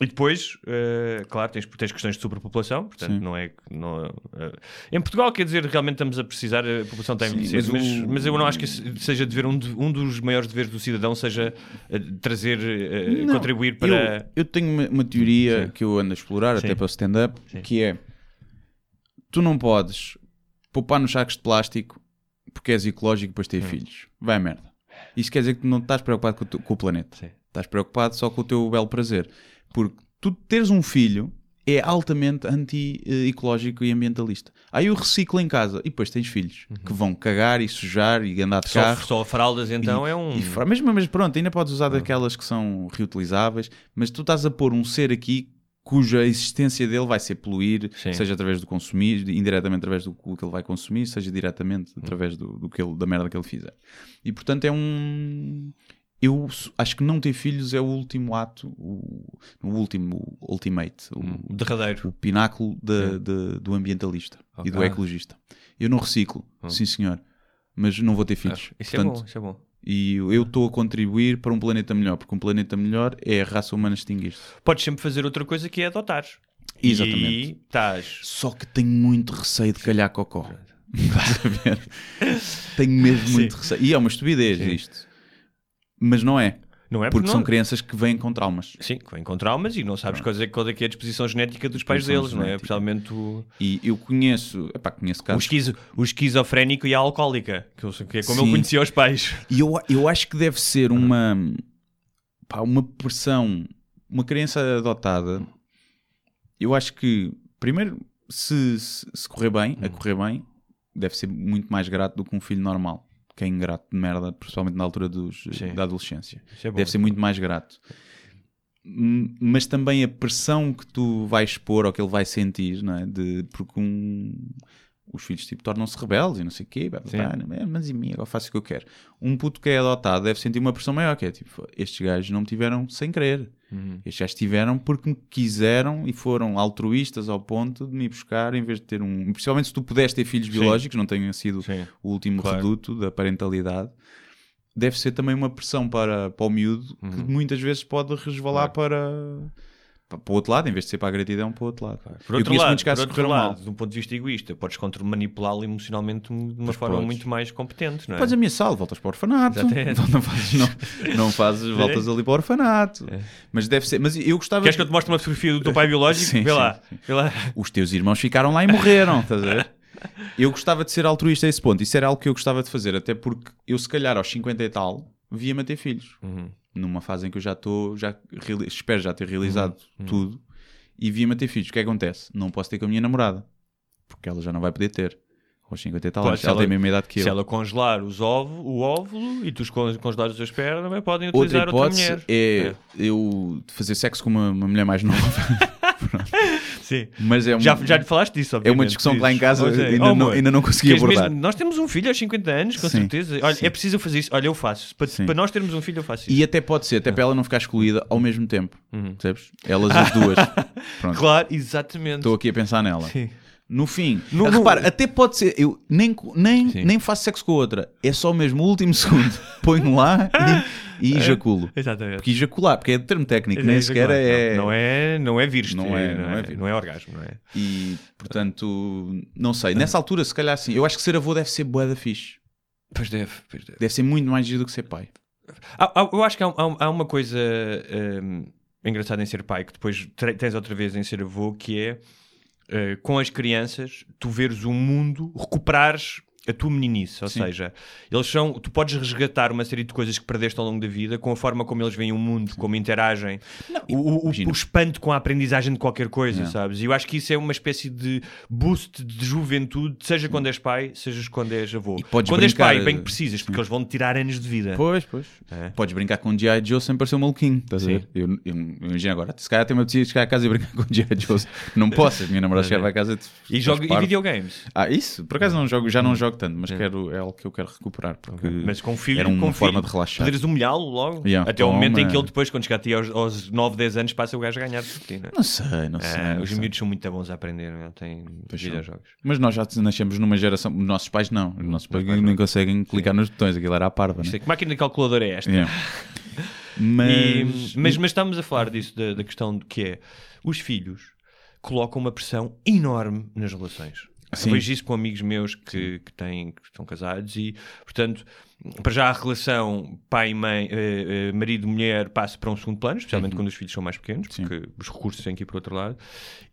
e depois, eh, claro, tens, tens questões de superpopulação, portanto, Sim. não é. Não, eh, em Portugal, quer dizer, realmente estamos a precisar, a população a Sim, mas mas, o- mas eu não acho que seja dever, um, de- um dos maiores deveres do cidadão seja eh, trazer, Não, contribuir para. Eu, eu tenho uma, uma teoria Sim. que eu ando a explorar até para o stand-up, que é tu não podes poupar nos sacos de plástico porque és ecológico e depois ter filhos. Vai a merda. Isso quer dizer que tu não estás preocupado com o, com o planeta. Sim. Estás preocupado só com o teu belo prazer. Porque tu teres um filho é altamente anti-ecológico e ambientalista. Aí eu reciclo em casa e depois tens filhos que vão cagar e sujar e andar de Só, carro. só fraldas, então, E- é um. e fra- mas, pronto, ainda podes usar daquelas que são reutilizáveis, mas tu estás a pôr um ser aqui cuja existência dele vai ser poluir, Sim. seja através do consumir, indiretamente através do que ele vai consumir, seja diretamente Hum. através do, do que ele- da merda que ele fizer. E portanto é um. Eu acho que não ter filhos é o último ato, o, o último, o ultimate, o, o derradeiro. o pináculo de- de- do ambientalista e do ecologista. Eu não reciclo, sim senhor, mas não vou ter filhos. Isso é Portanto, bom, isso é bom. E eu estou a contribuir para um planeta melhor, porque um planeta melhor é a raça humana extinguir-se. Podes sempre fazer outra coisa que é adotar. Exatamente. E estás. Só que tenho muito receio de calhar cocó. Tenho mesmo muito receio. E é uma estupidez Sim. isto. Mas não é. Não é Porque não- são crianças que vêm com traumas. Sim, que vem com traumas e não sabes qual é, qual é que é a disposição genética dos pais deles, não é? genética. Especialmente o, E eu conheço, epá, conheço o, casos. esquizo, o esquizofrénico e a alcoólica, que, eu- que é como eu Sim. conhecia os pais. E eu, eu acho que deve ser uma, pá, uma pressão. Uma criança adotada, eu acho que, primeiro, se, se, se correr bem, Hum. a correr bem, deve ser muito mais grato do que um filho normal. Que é ingrato de merda, principalmente na altura dos, da adolescência. É. Deve ser muito mais grato. Mas também a pressão que tu vais expor ou que ele vai sentir, não é? De, porque um, os filhos tipo, tornam-se rebeldes e não sei o quê, blá, blá, Sim. é, mas e mim, agora faço o que eu quero. Um puto que é adotado deve sentir uma pressão maior, que é tipo, estes gajos não me tiveram sem querer. Uhum. Estes gajos tiveram porque me quiseram e foram altruístas ao ponto de me buscar em vez de ter um. Principalmente se tu puderes ter filhos biológicos, não tenha sido Sim. o último Claro. reduto da parentalidade, deve ser também uma pressão para, para o miúdo que muitas vezes pode resvalar para, para, para o outro lado, em vez de ser para a gratidão, para o outro lado. Por Eu outro lado, por outro lado mal. de um ponto de vista egoísta, podes manipulá-lo emocionalmente de uma Pois forma podes. muito mais competente, não é? Podes ameaçá-lo, voltas para o orfanato, não, fazes, não, não fazes, voltas ali para o orfanato. Mas deve ser, mas eu gostava. É. Queres que eu te mostre uma fotografia do teu pai biológico? Sim, Vê sim, lá. Vê lá. Os teus irmãos ficaram lá e morreram, estás a ver? Eu gostava de ser altruísta a esse ponto. Isso era algo que eu gostava de fazer, até porque eu, se calhar, aos 50 e tal, via-me a ter filhos. Uhum. Numa fase em que eu já estou, já espero já ter realizado Uhum. tudo, e via-me a ter filhos. O que é que acontece? Não posso ter com a minha namorada, porque ela já não vai poder ter. Aos 50 e tal, anos. se ela, ela- tem a mesma idade que Se eu. ela congelar os ovo, o óvulo e tu os con- congelares a esperma, também podem Outra utilizar outra, hipótese mulher. é, eu fazer sexo com uma, uma mulher mais nova. Sim. Mas é um- Já, já lhe falaste disso, É obviamente. uma discussão que lá em casa Olha, ainda, oh, não, ainda não consegui abordar. mesmo- nós temos um filho aos 50 anos, com Sim, certeza. Olha, sim. é preciso fazer isso. Olha, eu faço. Para, para nós termos um filho, eu faço isso. E até pode ser, até para ela não ficar excluída ao mesmo tempo. Uhum. Percebes? Elas as duas. Pronto. Claro, exatamente. Estou aqui a pensar nela. Sim. No fim, No- repara, até pode ser, eu nem, nem, Sim. nem faço sexo com a outra, é só mesmo o último segundo, ponho lá e, e ejaculo. Exatamente. Porque ejacular, porque é termo técnico, nem É, sequer é. Não, não é, não é virste. Não Não é- é, não é virste. não é orgasmo, não é? E portanto, não sei. Nessa altura, se calhar sim. Eu acho que ser avô deve ser bué da fixe. Pois deve, pois deve. Deve ser muito mais giro do que ser pai. Eu acho que há, há- há uma coisa hum, engraçada em ser pai, que depois tens outra vez em ser avô, que é eh, com as crianças, tu veres o mundo, recuperares a tua meninice, ou Sim. seja, eles são, tu podes resgatar uma série de coisas que perdeste ao longo da vida com a forma como eles veem o mundo, como interagem, o, o- o- o espanto com a aprendizagem de qualquer coisa, Yeah. sabes? E eu acho que isso é uma espécie de boost de juventude, seja quando és pai, seja quando és avô. E podes Quando és pai, brincar, bem que precisas, porque eles vão te tirar anos de vida. Pois, pois. É. Podes brincar com o G.I. Joe sem parecer um maluquinho. Estás a Sim. ver? Eu, eu, eu imagino agora, se calhar tem uma pessoa chegar a casa e brincar com o G.I. Joe. Não posso, minha namorada chegar a casa E, joga, e videogames. Ah, isso? Por acaso não jogo, já não jogo tanto, mas quero, é algo que eu quero recuperar. Porque Mas com o filho, era uma com forma filho, de relaxar. Poderes humilhá-lo logo. Yeah, Até o momento em que ele depois, quando chegar a ti aos, aos 9, 10 anos, passa o gajo a ganhar ti, não é? Não sei, não sei. Ah, não os sei. miúdos são muito bons a aprender, não é? têm videojogos. Mas nós já nascemos numa geração. Os nossos pais não. Os nossos pais nem conseguem clicar nos botões. Aquilo era à parva. Né? é, que máquina de calculadora é esta? Yeah. E- Mas, mas, mas estamos a falar disso, da, da questão de que é os filhos colocam uma pressão enorme nas relações. Sim. Eu vejo isso com amigos meus que, que, têm, que estão casados e, portanto, para já a relação pai e mãe, eh, eh, marido e mulher passa para um segundo plano, especialmente Uhum. quando os filhos são mais pequenos, porque os recursos têm que ir para o outro lado.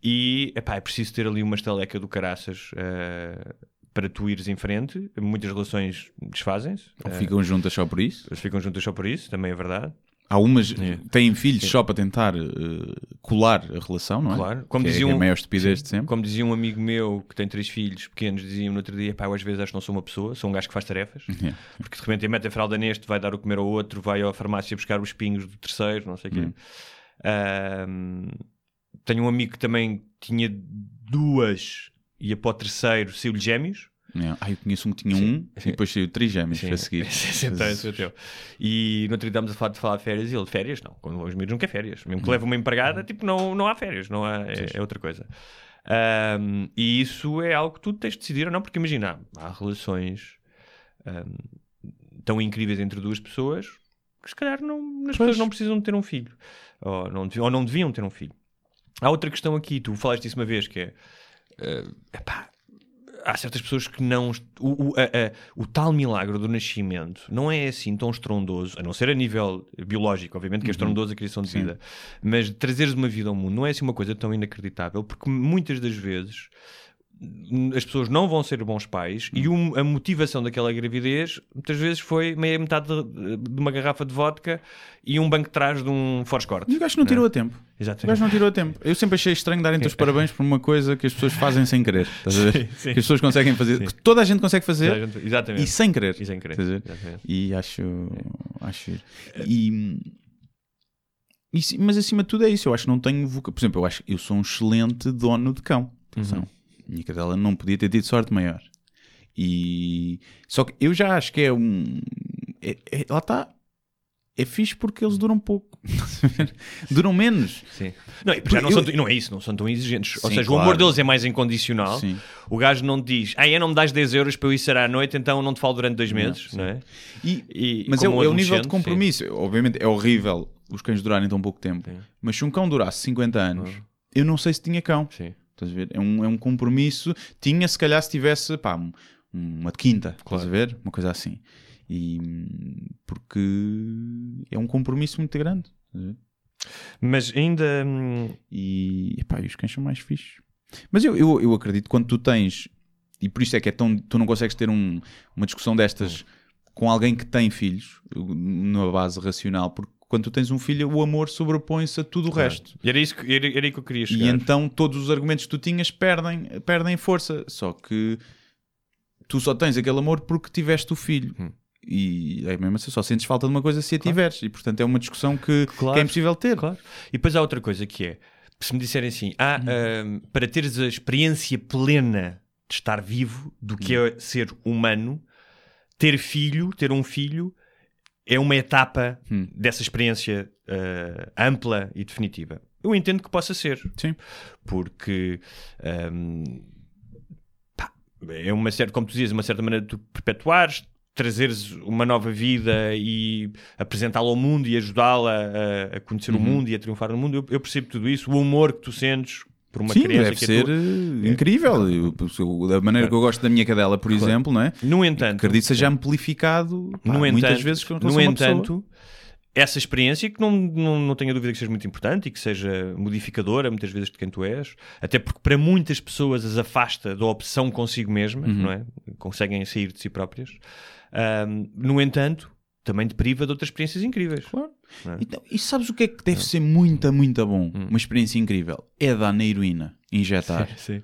E epá, é preciso ter ali uma estaleca do caraças eh, para tu ires em frente. Muitas relações desfazem-se. ou eh, ficam juntas só por isso. ficam juntas só por isso, também é verdade. Há umas É. têm filhos só para tentar eh, colar a relação, não é? Claro. Como que dizia é, que é um- a maior estupidez de sempre. Como dizia um amigo meu que tem três filhos pequenos, dizia no outro dia: pá, eu às vezes acho que não sou uma pessoa, sou um gajo que faz tarefas. Yeah. Porque de repente mete a fralda neste, vai dar o comer ao outro, vai à farmácia buscar os pingos do terceiro, não sei o quê. Hum. Tenho um amigo que também tinha duas, ia para o terceiro, saiu-lhe gêmeos. Yeah. Ah, eu conheço um que tinha Sim, um e depois saiu trigêmeos Sim. a seguir. Então, esse é o teu. E no outro dia a falar de falar de férias e ele, férias? Não, quando os miúdos não quer férias. Mesmo que leve uma empregada, tipo, não, não há férias, não há, é, é outra coisa. Ahm, e isso é algo que tu tens de decidir ou não, porque imagina, há relações ahm, tão incríveis entre duas pessoas que se calhar não, as pessoas não precisam de ter um filho ou não, ou não deviam ter um filho. Há outra questão aqui, tu falaste disso uma vez, que é eh, epá, há certas pessoas que não. O, o, a- a- o tal milagre do nascimento não é assim tão estrondoso, a não ser a nível biológico, obviamente, que é estrondoso a criação de Sim. vida, mas trazeres uma vida ao mundo não é assim uma coisa tão inacreditável, porque muitas das vezes as pessoas não vão ser bons pais e um- a motivação daquela gravidez muitas vezes foi meia metade de, de uma garrafa de vodka e um banco de trás de um Force Corte. E o gajo não tirou a tempo. O Exatamente. gajo não tirou a tempo. Eu sempre achei estranho darem-te os parabéns por uma coisa que as pessoas fazem sem querer. Estás a ver? Sim, sim. Que as pessoas conseguem fazer, que toda a gente consegue fazer Exatamente. e sem querer. E sem querer. E acho. acho giro. e, e sim, Mas acima de tudo é isso. Eu acho que não tenho. Por exemplo, eu acho que eu sou um excelente dono de cão. Atenção. Uhum. Minha cadela não podia ter tido sorte maior. E só que eu já acho que é um. é- é- lá está. É fixe porque eles duram pouco. Duram menos. Sim. Não, já não, Eu- são, não é isso, não são tão exigentes. Ou Sim, seja, o claro. amor deles é mais incondicional. Sim. O gajo não te diz, ah, é, não me dás 10 euros para eu ir sair à noite, então não te falo durante dois meses, não, é? E, E mas é, o- é o nível de compromisso. Obviamente é horrível os cães durarem tão pouco tempo. Sim. Mas se um cão durasse 50 anos, eu não sei se tinha cão. Sim. Estás a ver? É um, é um compromisso. Tinha se calhar se tivesse pá, um- uma de quinta. Estás a ver? Uma coisa assim. E porque é um compromisso muito grande. Mas ainda. hum, E, epá, e os cães são mais fixes. Mas eu, eu, eu acredito quando tu tens, e por isso é que é tão, tu não consegues ter um- uma discussão destas com alguém que tem filhos, numa base racional, porque quando tu tens um filho, o amor sobrepõe-se a tudo o resto. E era, isso que, era, era que eu queria E chegar. então todos os argumentos que tu tinhas perdem, perdem força. Só que tu só tens aquele amor porque tiveste o filho. Hum. E é mesmo assim, só sentes falta de uma coisa se a tiveres. E portanto é uma discussão que, Claro. que é impossível ter. Claro. E depois há outra coisa que é: se me disserem assim, ah, hum, para teres a experiência plena de estar vivo, do que é ser humano, ter filho, ter um filho, é uma etapa Hum. dessa experiência ah, ampla e definitiva. Eu entendo que possa ser. Sim. Porque hum, pá, é uma certa, como tu dizias, uma certa maneira de tu perpetuares, trazeres uma nova vida e apresentá-la ao mundo e ajudá-la a, a conhecer o Uhum. mundo e a triunfar no mundo. Eu, eu percebo tudo isso, o amor que tu sentes por uma Sim, criança deve que é ser eh, incrível. Eu- da maneira que eu gosto da minha cadela, por exemplo, não é? No entanto, Acredito que seja amplificado pá, no muitas entanto, vezes com no entanto essa experiência que não, não, não tenho a dúvida que seja muito importante e que seja modificadora muitas vezes de quem tu és, até porque para muitas pessoas as afasta da opção consigo mesma, Uhum. não é? Conseguem sair de si próprias. Ahm, no entanto, também te priva de outras experiências incríveis. Claro. É? Então, e sabes o que é que deve ser muito, muito bom? Uma experiência incrível. É dar na heroína, injetar. Sim.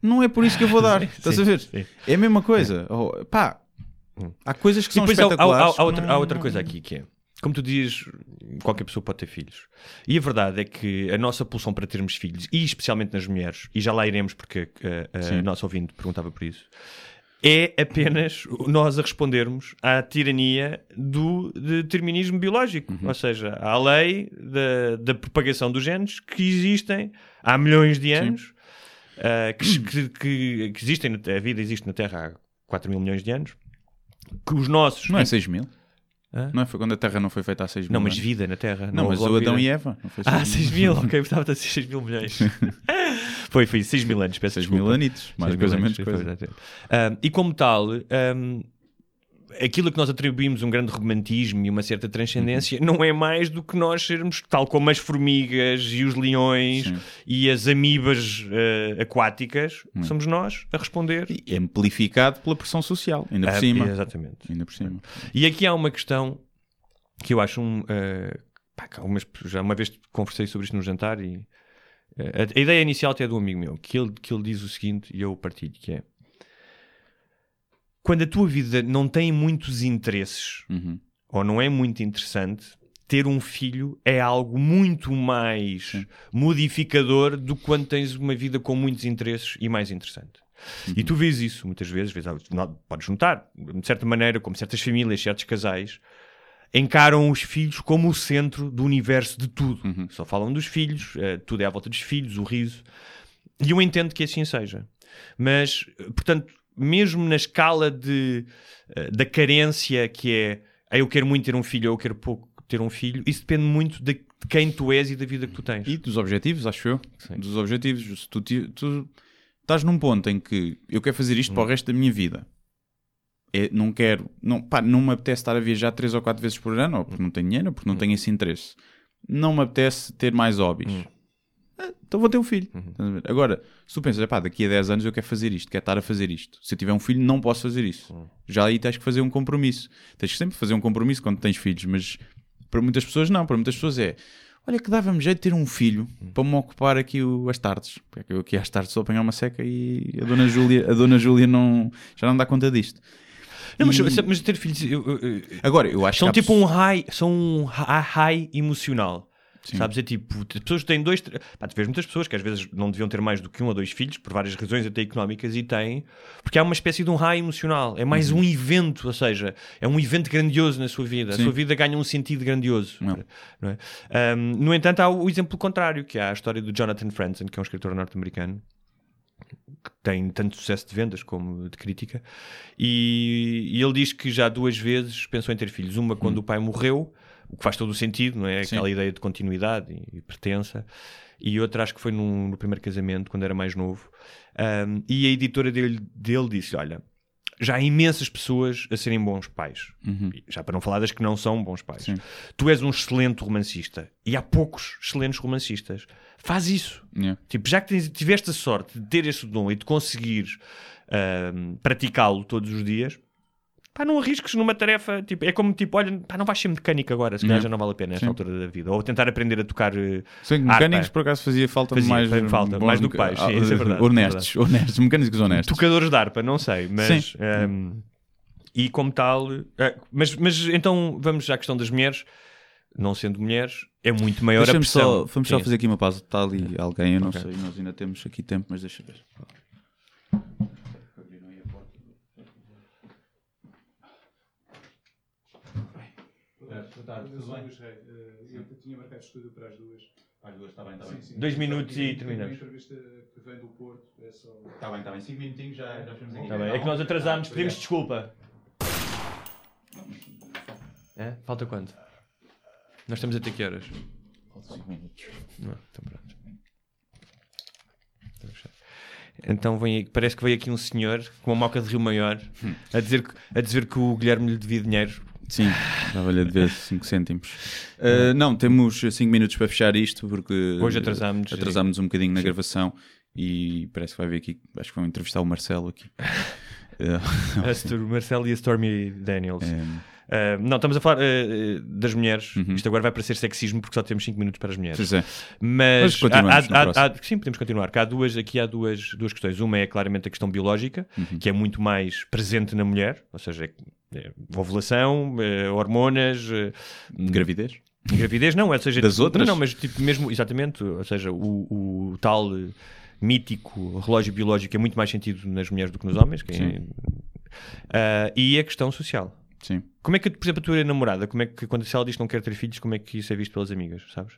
Não é por isso que eu vou dar. Estás sim, a ver? sim. É a mesma coisa. Oh, pá, há coisas que E são há, há- espetaculares. há- há que outra, não- há outra coisa aqui que é, como tu dizes, qualquer pessoa pode ter filhos. E a verdade é que a nossa pulsão para termos filhos, e especialmente nas mulheres, e já lá iremos porque uh, a Sim. nossa ouvinte perguntava por isso, é apenas nós a respondermos à tirania do determinismo biológico. Ou seja, à lei da, da propagação dos genes que existem há milhões de anos, ah, que, que- que- existem, a vida existe na Terra há 4 mil milhões de anos, que os nossos... Não é 6 mil? Hã? Não é? Foi quando a Terra não foi feita há 6 mil Não, mas vida na Terra. Não, mas houve o Adão vida. e Eva. Não foi Ah, 6 6 mil, ok, gostava de ser 6 mil milhões. foi, foi 6 mil anos, peço 6 desculpa. mil anitos. Mais coisa, menos coisa. Ah, e como tal, ah, aquilo que nós atribuímos um grande romantismo e uma certa transcendência Uhum. não é mais do que nós sermos tal como as formigas e os leões Sim. e as amibas ah, aquáticas, somos nós a responder. E amplificado pela pressão social, ainda por Ah, cima. Exatamente. Ainda por cima. E aqui há uma questão que eu acho um. eh, pá, algumas- já uma vez conversei sobre isto no jantar e eh, a, a ideia inicial até é de um amigo meu, que ele, que ele diz o seguinte, e eu partilho, que é quando a tua vida não tem muitos interesses Uhum. ou não é muito interessante, ter um filho é algo muito mais modificador do que quando tens uma vida com muitos interesses e mais interessante. E tu vês isso muitas vezes, vês, não, podes notar, de certa maneira, como certas famílias, certos casais, encaram os filhos como o centro do universo de tudo. Só falam dos filhos, eh, tudo é à volta dos filhos, o riso. E eu entendo que assim seja. Mas, eh, portanto, mesmo na escala de, eh, da carência que é "Ah, eu quero muito ter um filho ou eu quero pouco ter um filho, isso depende muito de quem tu és e da vida que tu tens. E dos objetivos, acho eu. Sim. Dos objetivos. Se tu, tu estás num ponto em que eu quero fazer isto Hum. para o resto da minha vida. É, não quero, não, pá, não me apetece estar a viajar três ou quatro vezes por ano, ou porque não tenho dinheiro, ou porque Hum. não tenho esse interesse. Não me apetece ter mais hobbies. Ah, Então vou ter um filho. Uhum. Agora, se tu pensas, pá, daqui a 10 anos eu quero fazer isto, quero estar a fazer isto. Se eu tiver um filho, não posso fazer isso. Uhum. Já aí tens que fazer um compromisso. Tens que sempre fazer um compromisso quando tens filhos, mas para muitas pessoas não. Para muitas pessoas é, olha que dava-me jeito de ter um filho Uhum. para me ocupar aqui o- as tardes. Porque eu aqui às tardes estou a apanhar uma seca e a dona Júlia, a dona Júlia não, já não dá conta disto. Não, mas, E- mas ter filhos eu- eu- eu- Agora, eu acho são que há tipo um high, são um hi- high emocional. Sim. Sabes? É tipo, as pessoas têm dois. Pá, tu vês muitas pessoas que às vezes não deviam ter mais do que um ou dois filhos, por várias razões até económicas, e têm, porque há uma espécie de um high emocional. É mais um evento, ou seja, é um evento grandioso na sua vida. Uhum. Sim. A sua vida ganha um sentido grandioso. Não. não é? Ahm, no entanto, há o exemplo contrário, que é a história do Jonathan Franzen, que é um escritor norte-americano que tem tanto sucesso de vendas como de crítica, e, e ele diz que já duas vezes pensou em ter filhos. Uma quando o pai morreu, o que faz todo o sentido, não é? Sim. Aquela ideia de continuidade e, e pertença. E outra, acho que foi num- no primeiro casamento, quando era mais novo. Ahm, e a editora dele, dele disse: Olha, já há imensas pessoas a serem bons pais. E Já para não falar das que não são bons pais. Sim. Tu és um excelente romancista e há poucos excelentes romancistas. Faz isso. Yeah. Tipo, já que tens- tiveste a sorte de ter esse dom e de conseguires ahm, praticá-lo todos os dias, pá, não arrisques numa tarefa. Tipo, é como tipo, olha, pá, não vais ser mecânico agora, se calhar Yeah. já não vale a pena nesta Sim. altura da vida. Ou tentar aprender a tocar. eh, Sim, mecânicos por acaso fazia falta Fazia, mais. falta, mais do que pais, sim, isso é verdade, Honestos, honestos, mecânicos honestos. Tocadores de harpa, não sei, mas. Sim. ahm, e como tal. ah, mas, mas então vamos à questão das mulheres. Não sendo mulheres, é muito maior a pressão. só, vamos só Sim. fazer aqui uma pausa. Está ali alguém, eu não Ok. sei, nós ainda temos aqui tempo, mas deixa ver. Eu tinha marcado estúdio para as duas. Dois minutos e terminamos. entrevista que vem do Porto. É só. Está bem, está bem. 5 minutinhos já, já ficamos aqui. Tá bem, É que nós atrasámos, pedimos desculpa. É? Falta quanto? Nós estamos até que horas? Não, então pronto. Então. Então vem, aí- parece que veio aqui um senhor com uma moca de Rio Maior a dizer, que- a dizer que o Guilherme lhe devia dinheiro. Sim, estava-lhe a dever 5 cêntimos. Uh, não, temos 5 minutos para fechar isto porque Hoje atrasámos-nos, atrasámos um bocadinho na gravação e parece que vai vir aqui. Acho que vão entrevistar o Marcelo aqui. Uh, Stor- o Marcelo e a Stormy Daniels. Ah, não, estamos a falar ah, das mulheres. Isto agora vai parecer sexismo porque só temos 5 minutos para as mulheres. pois é. Mas, Mas há- há- há- sim, podemos continuar. Há duas, aqui há duas, duas questões. Uma é claramente a questão biológica, Uhum. que é muito mais presente na mulher, ou seja, é ovulação, é, hormonas, é, Gravidez? gravidez, não, ou seja, Das tipo- outras? Não, mas tipo mesmo, exatamente, ou seja, o, o tal mítico relógio biológico é muito mais sentido nas mulheres do que nos homens, que é- Sim. Ah, e a questão social. Sim. Como é que, por exemplo, a tua namorada, como é que quando se ela diz que não quer ter filhos, como é que isso é visto pelas amigas, sabes?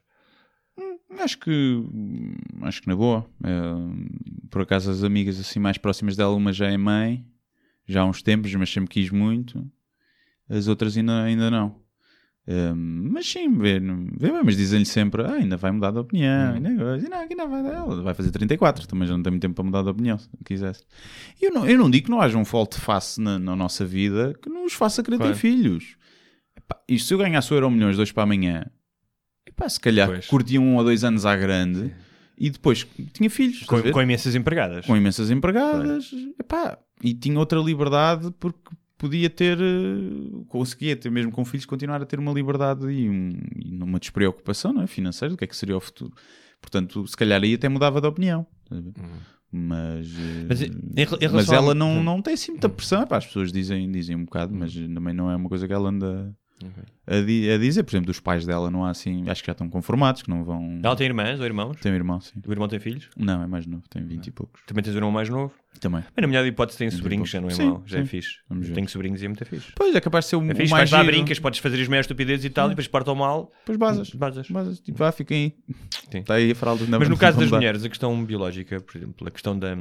Acho que acho que na boa. Eh, por acaso as amigas assim mais próximas dela, uma já é mãe, já há uns tempos, mas sempre quis muito. As outras ainda, ainda não. Eh, mas sim, vê, vê bem, mas dizem-lhe sempre, ah, ainda vai mudar de opinião, ainda, ainda, ainda vai, ela vai fazer 34, também já não tem muito tempo para mudar de opinião, se quisesse. Eu não, eu não digo que não haja um volte-face na, na nossa vida que nos faça querer Claro. ter filhos. Epá, isto se eu ganhasse o Euro Milhões dois para amanhã, epá, se calhar Pois. curtia um ou dois anos à grande e depois tinha filhos. Com, com imensas empregadas. Com imensas empregadas epá, e tinha outra liberdade porque podia ter, eh, conseguia ter mesmo com filhos, continuar a ter uma liberdade e, um, e uma despreocupação não é? financeira do que é que seria o futuro. Portanto, se calhar aí até mudava de opinião. a ver? Mas, eh. Mas, em- em mas ela ao- não, Hum. não tem assim muita pressão. Epá, as pessoas dizem, dizem um bocado, mas também não é uma coisa que ela anda a, di- a dizer. Por exemplo, dos pais dela não há assim, acho que já estão conformados, que não vão. Ela tem irmãs ou irmãos? Tem um irmão, sim. O irmão tem filhos? Não, é mais novo, tem 20 e poucos. Também tens um irmão mais novo? Também. Bem, na minha hipótese tem sobrinhos, já não é Sim, já é sim. fixe. Vamos Tenho sobrinhos e é muito fixe. Pois é capaz de ser o, É o fixe, mais vais lá, brincas, podes fazer as meias estupidezes e tal, e depois partam mal, Depois basas. basas. Basas. Tipo, vá, fiquem aí. Sim. Está aí a fralda. Mas no caso das mulheres, a questão biológica, por exemplo, a questão da,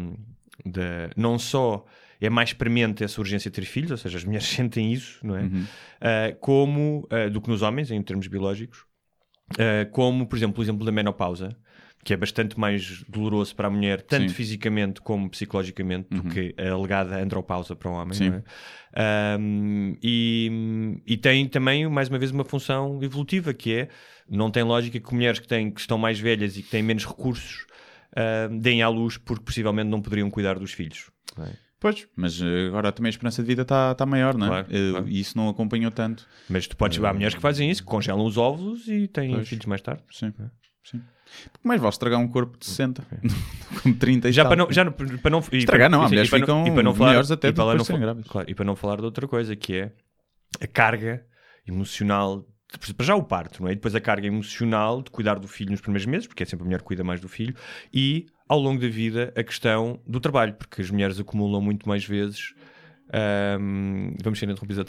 da não só é mais premente essa urgência de ter filhos, ou seja, as mulheres sentem isso, não é? Uhum. Ah, como ah, do que nos homens, em termos biológicos, Ah, como, por exemplo, o exemplo da menopausa, que é bastante mais doloroso para a mulher, tanto Sim. fisicamente como psicologicamente, do que a alegada andropausa para o homem. Sim. não é? Ahm, e, e tem também, mais uma vez, uma função evolutiva, que é, não tem lógica que mulheres que, têm, que estão mais velhas e que têm menos recursos ahm, deem à luz porque possivelmente não poderiam cuidar dos filhos. é? Pois, mas eh, agora também a esperança de vida está tá maior, não é? Claro, Eh, claro. E isso não acompanhou tanto. Mas tu podes, há mulheres que fazem isso, que congelam os óvulos e têm Pois. filhos mais tarde. Sim. Sim. Porque mais vale estragar um corpo de 60 com 30 e Já tal. para não, já não- para não e Estragar para- não, há mulheres e para não- ficam e para não falar- melhores até e para que não de serem fa- grávidas. claro, e para não falar de outra coisa que é a carga emocional para já o parto, não é? E depois a carga emocional de cuidar do filho nos primeiros meses, porque é sempre a mulher que cuida mais do filho, e ao longo da vida a questão do trabalho, porque as mulheres acumulam muito mais vezes. ahm, vamos ser interrompidos